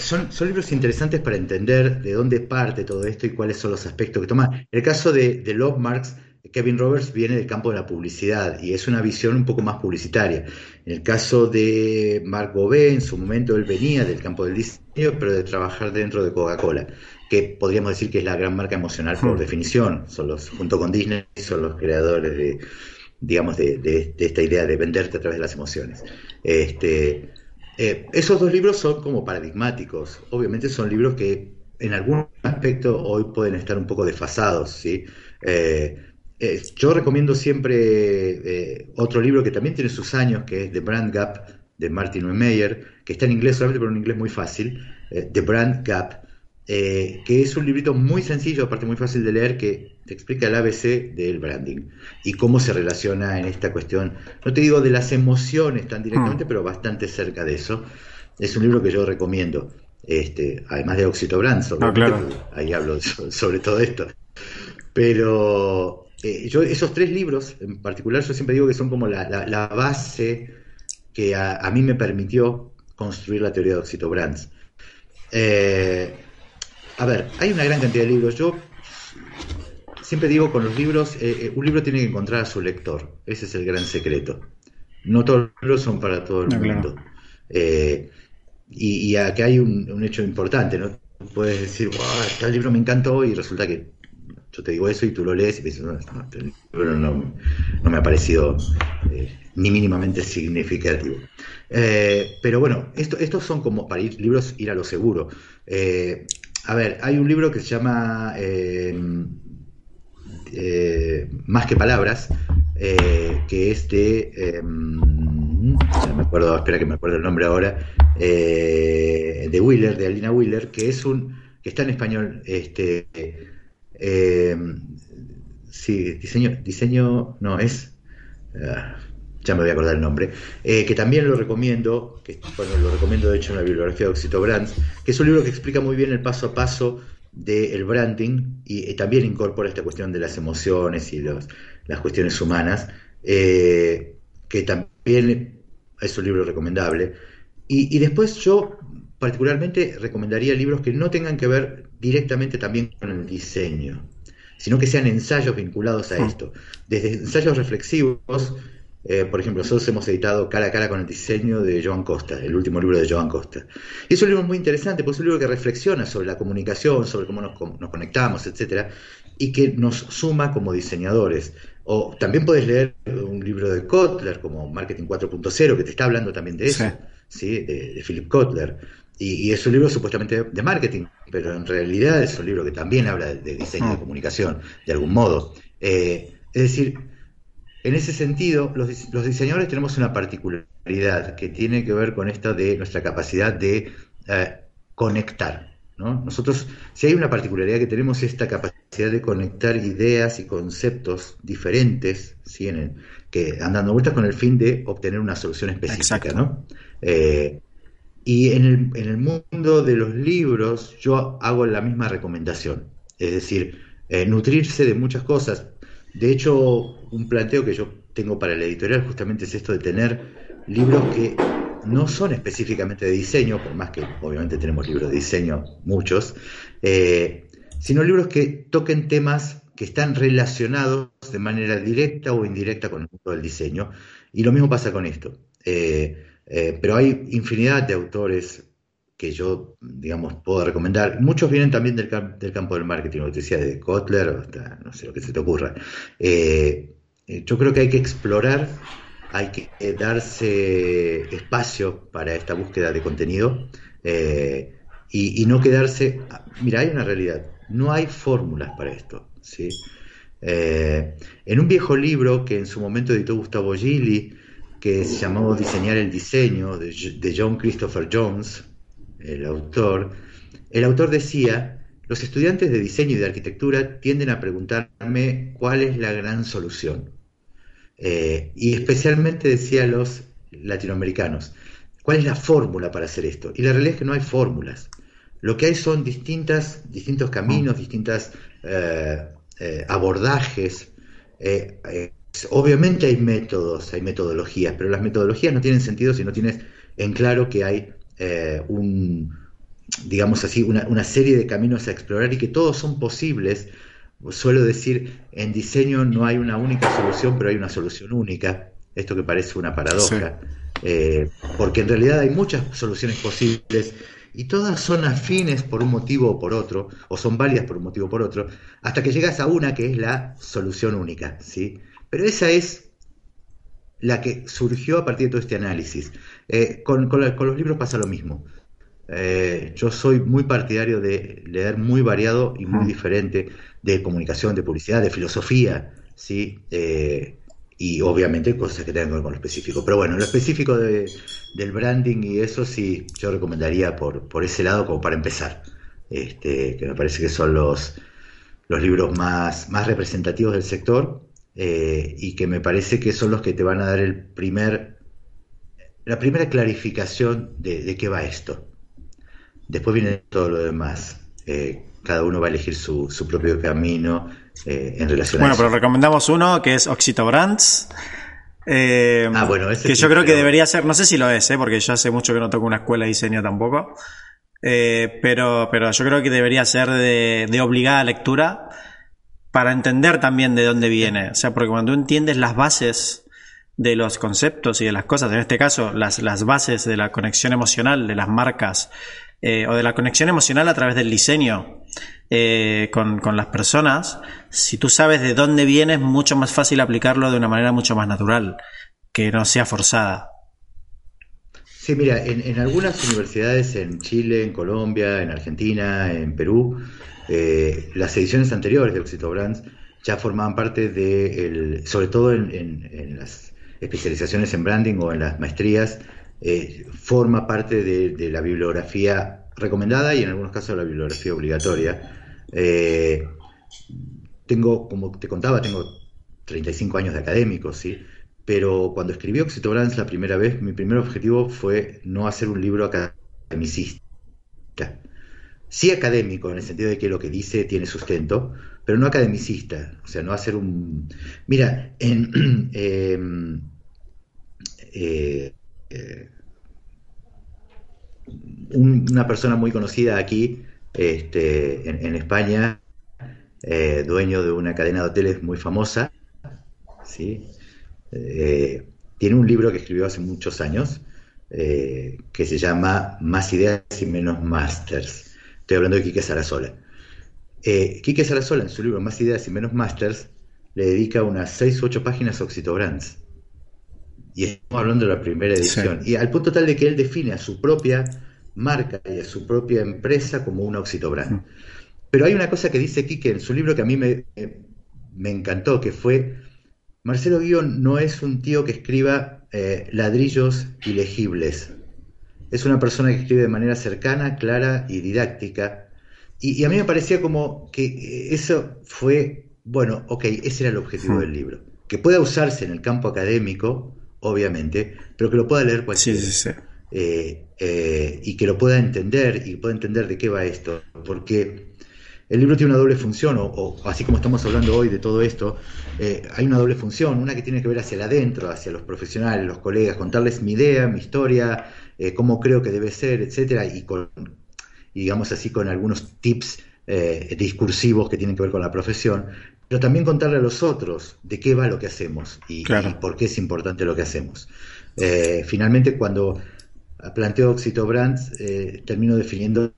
son, son, libros interesantes para entender de dónde parte todo esto y cuáles son los aspectos que toma. En el caso de, Love Marks, Kevin Roberts viene del campo de la publicidad y es una visión un poco más publicitaria. En el caso de Mark Gobet, en su momento él venía del campo del diseño, pero de trabajar dentro de Coca-Cola que podríamos decir que es la gran marca emocional por hmm. definición. Son los, junto con Disney, son los creadores de, digamos, de, esta idea de venderte a través de las emociones. Este, eh, esos dos libros son como paradigmáticos. Obviamente son libros que en algún aspecto hoy pueden estar un poco desfasados, ¿sí? Eh, eh, yo recomiendo siempre otro libro que también tiene sus años, que es The Brand Gap, de Martin Meyer, que está en inglés solamente, pero en inglés muy fácil. The Brand Gap, eh, que es un librito muy sencillo, aparte muy fácil de leer, que te explica el ABC del branding y cómo se relaciona en esta cuestión, no te digo de las emociones tan directamente, hmm. pero bastante cerca de eso. Es un libro que yo recomiendo, este, además de Oxito Brand, ah, ahí hablo sobre todo esto. Pero eh, yo esos tres libros en particular, yo siempre digo que son como la, base que a, mí me permitió construir la teoría de Oxito Brands. Eh, a ver, hay una gran cantidad de libros. Yo siempre digo con los libros, eh, eh, un libro tiene que encontrar a su lector. Ese es el gran secreto. No todos los libros son para todo el mundo. Eh, y, y, aquí hay un, hecho importante, ¿no? puedes decir, wow, este libro me encantó y resulta que yo te digo eso y tú lo lees y dices, no, este libro no, me ha parecido eh, ni mínimamente significativo. Eh, pero bueno, esto, estos son como para ir, libros ir a lo seguro. Eh, a ver, hay un libro que se llama Más que Palabras, que es de, me acuerdo, espera que me acuerdo el nombre ahora, de Wheeler, de Alina Wheeler, que es un, que está en español, este eh, sí, diseño, diseño, no, es, ah, ya me voy a acordar el nombre, eh, que también lo recomiendo, que bueno, lo recomiendo de hecho en la bibliografía de Oxito Brands, que es un libro que explica muy bien el paso a paso del branding y, también incorpora esta cuestión de las emociones y los, las cuestiones humanas, eh, que también es un libro recomendable. Y, y, después yo particularmente recomendaría libros que no tengan que ver directamente también con el diseño, sino que sean ensayos vinculados a ah. esto. Desde ensayos reflexivos, eh, por ejemplo, nosotros hemos editado Cara a Cara con el diseño de Joan Costa, el último libro de Joan Costa. Y es un libro muy interesante, porque es un libro que reflexiona sobre la comunicación, sobre cómo nos, conectamos, etcétera, y que nos suma como diseñadores. O también puedes leer un libro de Kotler, como Marketing 4.0, que te está hablando también de eso, ¿sí? De, de Philip Kotler. Y, es un libro supuestamente de marketing, pero en realidad es un libro que también habla de, diseño de ah. comunicación, de algún modo. Eh, es decir, en ese sentido, los, diseñadores tenemos una particularidad que tiene que ver con esto de nuestra capacidad de eh, conectar. Nosotros, si hay una particularidad que tenemos, esta capacidad de conectar ideas y conceptos diferentes, ¿sí? que andan vueltas con el fin de obtener una solución específica. ¿no? Eh, y en el, en el, mundo de los libros yo hago la misma recomendación, es decir, eh, nutrirse de muchas cosas. De hecho, un planteo que yo tengo para el editorial justamente es esto de tener libros que no son específicamente de diseño, por más que obviamente tenemos libros de diseño, muchos, eh, sino libros que toquen temas que están relacionados de manera directa o indirecta con el mundo del diseño. Y lo mismo pasa con esto. Eh, eh, pero hay infinidad de autores que yo, digamos, puedo recomendar. Muchos vienen también del, campo del marketing, lo que decía, de Kotler, hasta no sé lo que se te ocurra. Eh, eh, yo creo que hay que explorar, hay que darse espacio para esta búsqueda de contenido y, no quedarse. Mira, hay una realidad, no hay fórmulas para esto. ¿sí? en un viejo libro que en su momento editó Gustavo Gili, que se llamó Diseñar el diseño, de, John Christopher Jones, el autor, el autor decía, los estudiantes de diseño y de arquitectura tienden a preguntarme cuál es la gran solución. Eh, y especialmente decía los latinoamericanos, ¿cuál es la fórmula para hacer esto? Y la realidad es que no hay fórmulas. Lo que hay son distintas, distintos caminos, distintos eh, eh, abordajes, Obviamente hay métodos, hay metodologías, pero las metodologías no tienen sentido si no tienes en claro que hay eh, un, digamos así, una, serie de caminos a explorar y que todos son posibles. Suelo decir, en diseño no hay una única solución, pero hay una solución única. Esto que parece una paradoja. Eh, porque en realidad hay muchas soluciones posibles y todas son afines por un motivo o por otro, o son válidas por un motivo o por otro, hasta que llegas a una que es la solución única, ¿sí? Pero esa es la que surgió a partir de todo este análisis. Eh, con, los libros pasa lo mismo. Eh, yo soy muy partidario de leer muy variado y muy diferente de comunicación, de publicidad, de filosofía, ¿sí? Eh, y obviamente cosas que tengan que ver con lo específico. Pero bueno, lo específico del branding y eso sí, yo recomendaría por, por ese lado como para empezar, este, que me parece que son los, los libros más, más representativos del sector eh, y que me parece que son los que te van a dar el primer, la primera clarificación de, qué va esto. Después viene todo lo demás. Eh, cada uno va a elegir su, propio camino eh, en relación bueno, a Bueno, pero recomendamos uno que es Oxito Brands. ah, bueno, que yo creo que debería ser, no sé si lo es, porque yo hace mucho que no toco una escuela de diseño tampoco. pero, pero yo creo que debería ser de, de obligada lectura para entender también de dónde viene. O sea, porque cuando tú entiendes las bases de los conceptos y de las cosas, en este caso las, las bases de la conexión emocional de las marcas eh, o de la conexión emocional a través del diseño eh, con, con, las personas, si tú sabes de dónde viene es mucho más fácil aplicarlo de una manera mucho más natural, que no sea forzada. Sí, mira, en, algunas universidades en Chile, en Colombia, en Argentina, en Perú, eh, las ediciones anteriores de Oxito Brands ya formaban parte de, sobre todo en, las especializaciones en branding o en las maestrías, eh, forma parte de, la bibliografía recomendada y en algunos casos la bibliografía obligatoria. Eh, tengo, como te contaba, tengo 35 años de académico, ¿sí? pero cuando escribí Oxytobrans la primera vez, mi primer objetivo fue no hacer un libro academicista. Sí académico, en el sentido de que lo que dice tiene sustento, pero no academicista. O sea, no hacer un... Mira, en... Em, eh, eh, una persona muy conocida aquí, este, en, España, eh, dueño de una cadena de hoteles muy famosa, ¿sí? Tiene un libro que escribió hace muchos años que se llama Más ideas y menos masters. Estoy hablando de Quique Sarasola. Eh, Quique Sarasola en su libro Más ideas y menos masters le dedica unas 6 u 8 páginas a Oxitobrands. Y estamos hablando de la primera edición. Y al punto tal de que él define a su propia marca y a su propia empresa como una Oxitobrand. Pero hay una cosa que dice Quique en su libro que a mí me, me encantó, que fue Marcelo Guión no es un tío que escriba eh, ladrillos ilegibles. Es una persona que escribe de manera cercana, clara y didáctica. Y, a mí me parecía como que eso fue, bueno, ok, ese era el objetivo hmm. del libro. Que pueda usarse en el campo académico, obviamente, pero que lo pueda leer cualquiera. Sí, sí, sí. Eh, eh, y que lo pueda entender y pueda entender de qué va esto. Porque el libro tiene una doble función, o, así como estamos hablando hoy de todo esto, eh, hay una doble función, una que tiene que ver hacia el adentro, hacia los profesionales, los colegas, contarles mi idea, mi historia, eh, cómo creo que debe ser, etcétera, y con, digamos así, con algunos tips eh, discursivos que tienen que ver con la profesión, pero también contarle a los otros de qué va lo que hacemos y, por qué es importante lo que hacemos. finalmente, cuando planteo Oxito Brands, termino definiendo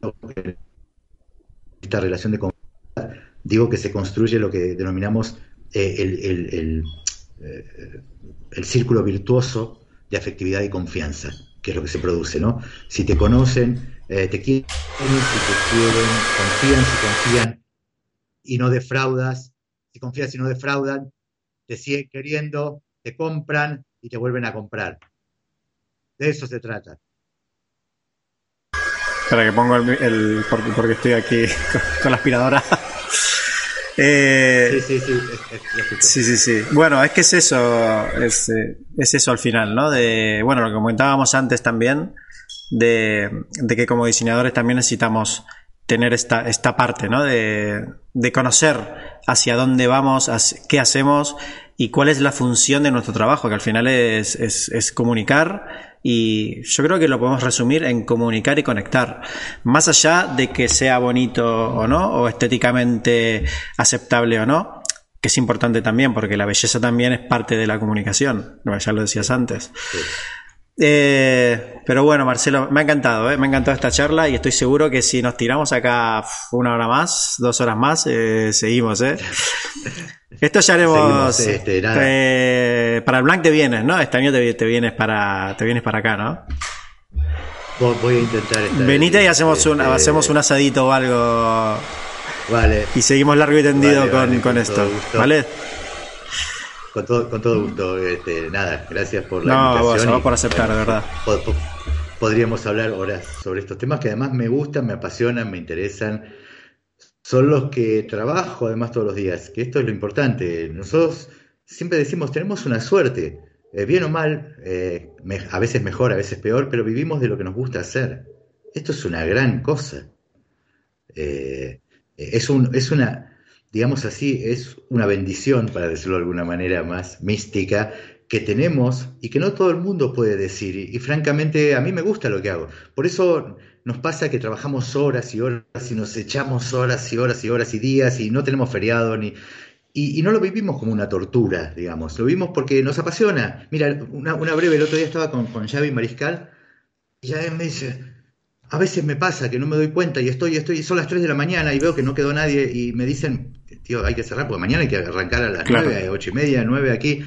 esta relación de confianza, digo que se construye lo que denominamos eh, el, eh, el, círculo virtuoso de afectividad y confianza, que es lo que se produce, ¿no? Si te conocen, eh, te quieren, si te quieren, confían, si confían y no defraudas, si confías y no defraudan, te siguen queriendo, te compran y te vuelven a comprar. De eso se trata. Espera que pongo el, porque, estoy aquí con, la aspiradora. Eh, sí, sí, sí, sí, sí, sí. Bueno, es que es eso, es, eh, es, eso al final, ¿no? De, bueno, lo que comentábamos antes también, de, de que como diseñadores también necesitamos tener esta, esta parte, ¿no? De, de conocer hacia dónde vamos, qué hacemos y cuál es la función de nuestro trabajo, que al final es, es, es comunicar y yo creo que lo podemos resumir en comunicar y conectar. Más allá de que sea bonito o no, o estéticamente aceptable o no, que es importante también, porque la belleza también es parte de la comunicación, ya lo decías antes. Eh, pero bueno, Marcelo, me ha encantado, ¿eh? me ha encantado esta charla y estoy seguro que si nos tiramos acá una hora más, dos horas más, eh, seguimos. ¿eh? Esto ya haremos. Este, eh, para el Blanc te vienes, ¿no? Este año te, vienes para te vienes para acá, ¿no? Voy a intentar. Venite y hacemos un, este, hacemos un asadito o algo. Vale. Y seguimos largo y tendido con, esto. ¿Vale? Con todo, con todo gusto. Este, nada, gracias por la no, invitación. No, por aceptar, de verdad. Podríamos hablar horas sobre estos temas que además me gustan, me apasionan, me interesan son los que trabajo además todos los días, que esto es lo importante. Nosotros siempre decimos, tenemos una suerte, eh, bien o mal, eh, a veces mejor, a veces peor, pero vivimos de lo que nos gusta hacer. Esto es una gran cosa. Eh, es, un, es una, digamos así, es una bendición, para decirlo de alguna manera más mística, que tenemos y que no todo el mundo puede decir. y francamente a mí me gusta lo que hago. Por eso nos pasa que trabajamos horas y horas y nos echamos horas y horas y horas y días y no tenemos feriado ni... y, no lo vivimos como una tortura, digamos, lo vivimos porque nos apasiona. Mira, una, breve, el otro día estaba con, con Xavi Mariscal y ya me dice, a veces me pasa que no me doy cuenta y estoy, estoy, son las 3 de la mañana y veo que no quedó nadie y me dicen, tío, hay que cerrar porque mañana hay que arrancar a las nueve, 9, 8 y media, 9 aquí.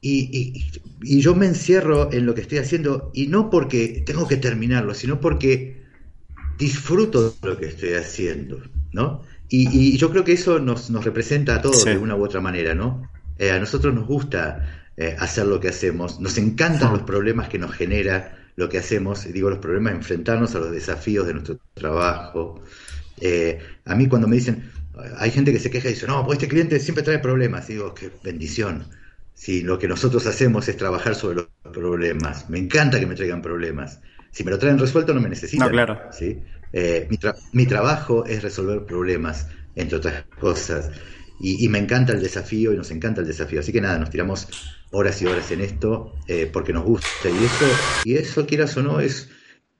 Y, y, yo me encierro en lo que estoy haciendo y no porque tengo que terminarlo, sino porque disfruto de lo que estoy haciendo, ¿no? Y, yo creo que eso nos, nos representa a todos de una u otra manera, ¿no? Eh, a nosotros nos gusta eh, hacer lo que hacemos, nos encantan los problemas que nos genera lo que hacemos, digo los problemas, enfrentarnos a los desafíos de nuestro trabajo. Eh, a mí cuando me dicen, hay gente que se queja y dice, no, pues este cliente siempre trae problemas, digo, qué bendición si lo que nosotros hacemos es trabajar sobre los problemas. Me encanta que me traigan problemas. Si me lo traen resuelto no me necesitan. No, claro. ¿sí? Eh, mi, trabajo es resolver problemas, entre otras cosas. Y, me encanta el desafío y nos encanta el desafío. Así que nada, nos tiramos horas y horas en esto eh, porque nos gusta. Y eso, y eso, quieras o no, es,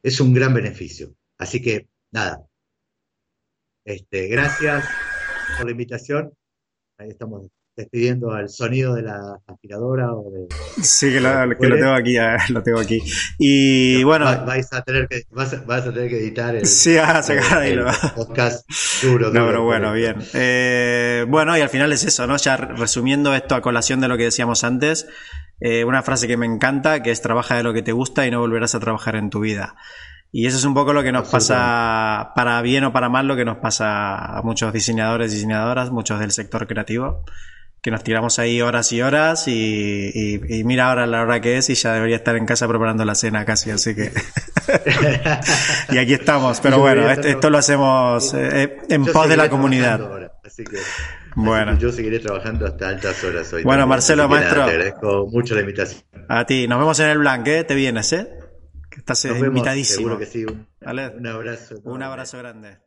es un gran beneficio. Así que nada. Este, gracias por la invitación. Ahí estamos despidiendo al sonido de la aspiradora o de... Sí, que, lo, tengo aquí, eh, lo tengo aquí. Y bueno... Vais a tener que, vas, a, tener que editar el, sí, a sacar ahí podcast duro. no, pero bueno, bien. Eh, bueno, y al final es eso, ¿no? Ya resumiendo esto a colación de lo que decíamos antes, eh, una frase que me encanta, que es trabaja de lo que te gusta y no volverás a trabajar en tu vida. Y eso es un poco lo que nos pasa, para bien o para mal, lo que nos pasa a muchos diseñadores y diseñadoras, muchos del sector creativo que nos tiramos ahí horas y horas y, mira ahora la hora que es y ya debería estar en casa preparando la cena casi, así que... y aquí estamos, pero bueno, esto, lo hacemos eh, en pos de la comunidad. así que, bueno. yo seguiré trabajando hasta altas horas hoy. Bueno, Marcelo, maestro. te agradezco mucho la invitación. A ti, nos vemos en el blanque, ¿eh? te vienes, ¿eh? Estás invitadísimo. Seguro que sí. Un, un abrazo. Un abrazo grande.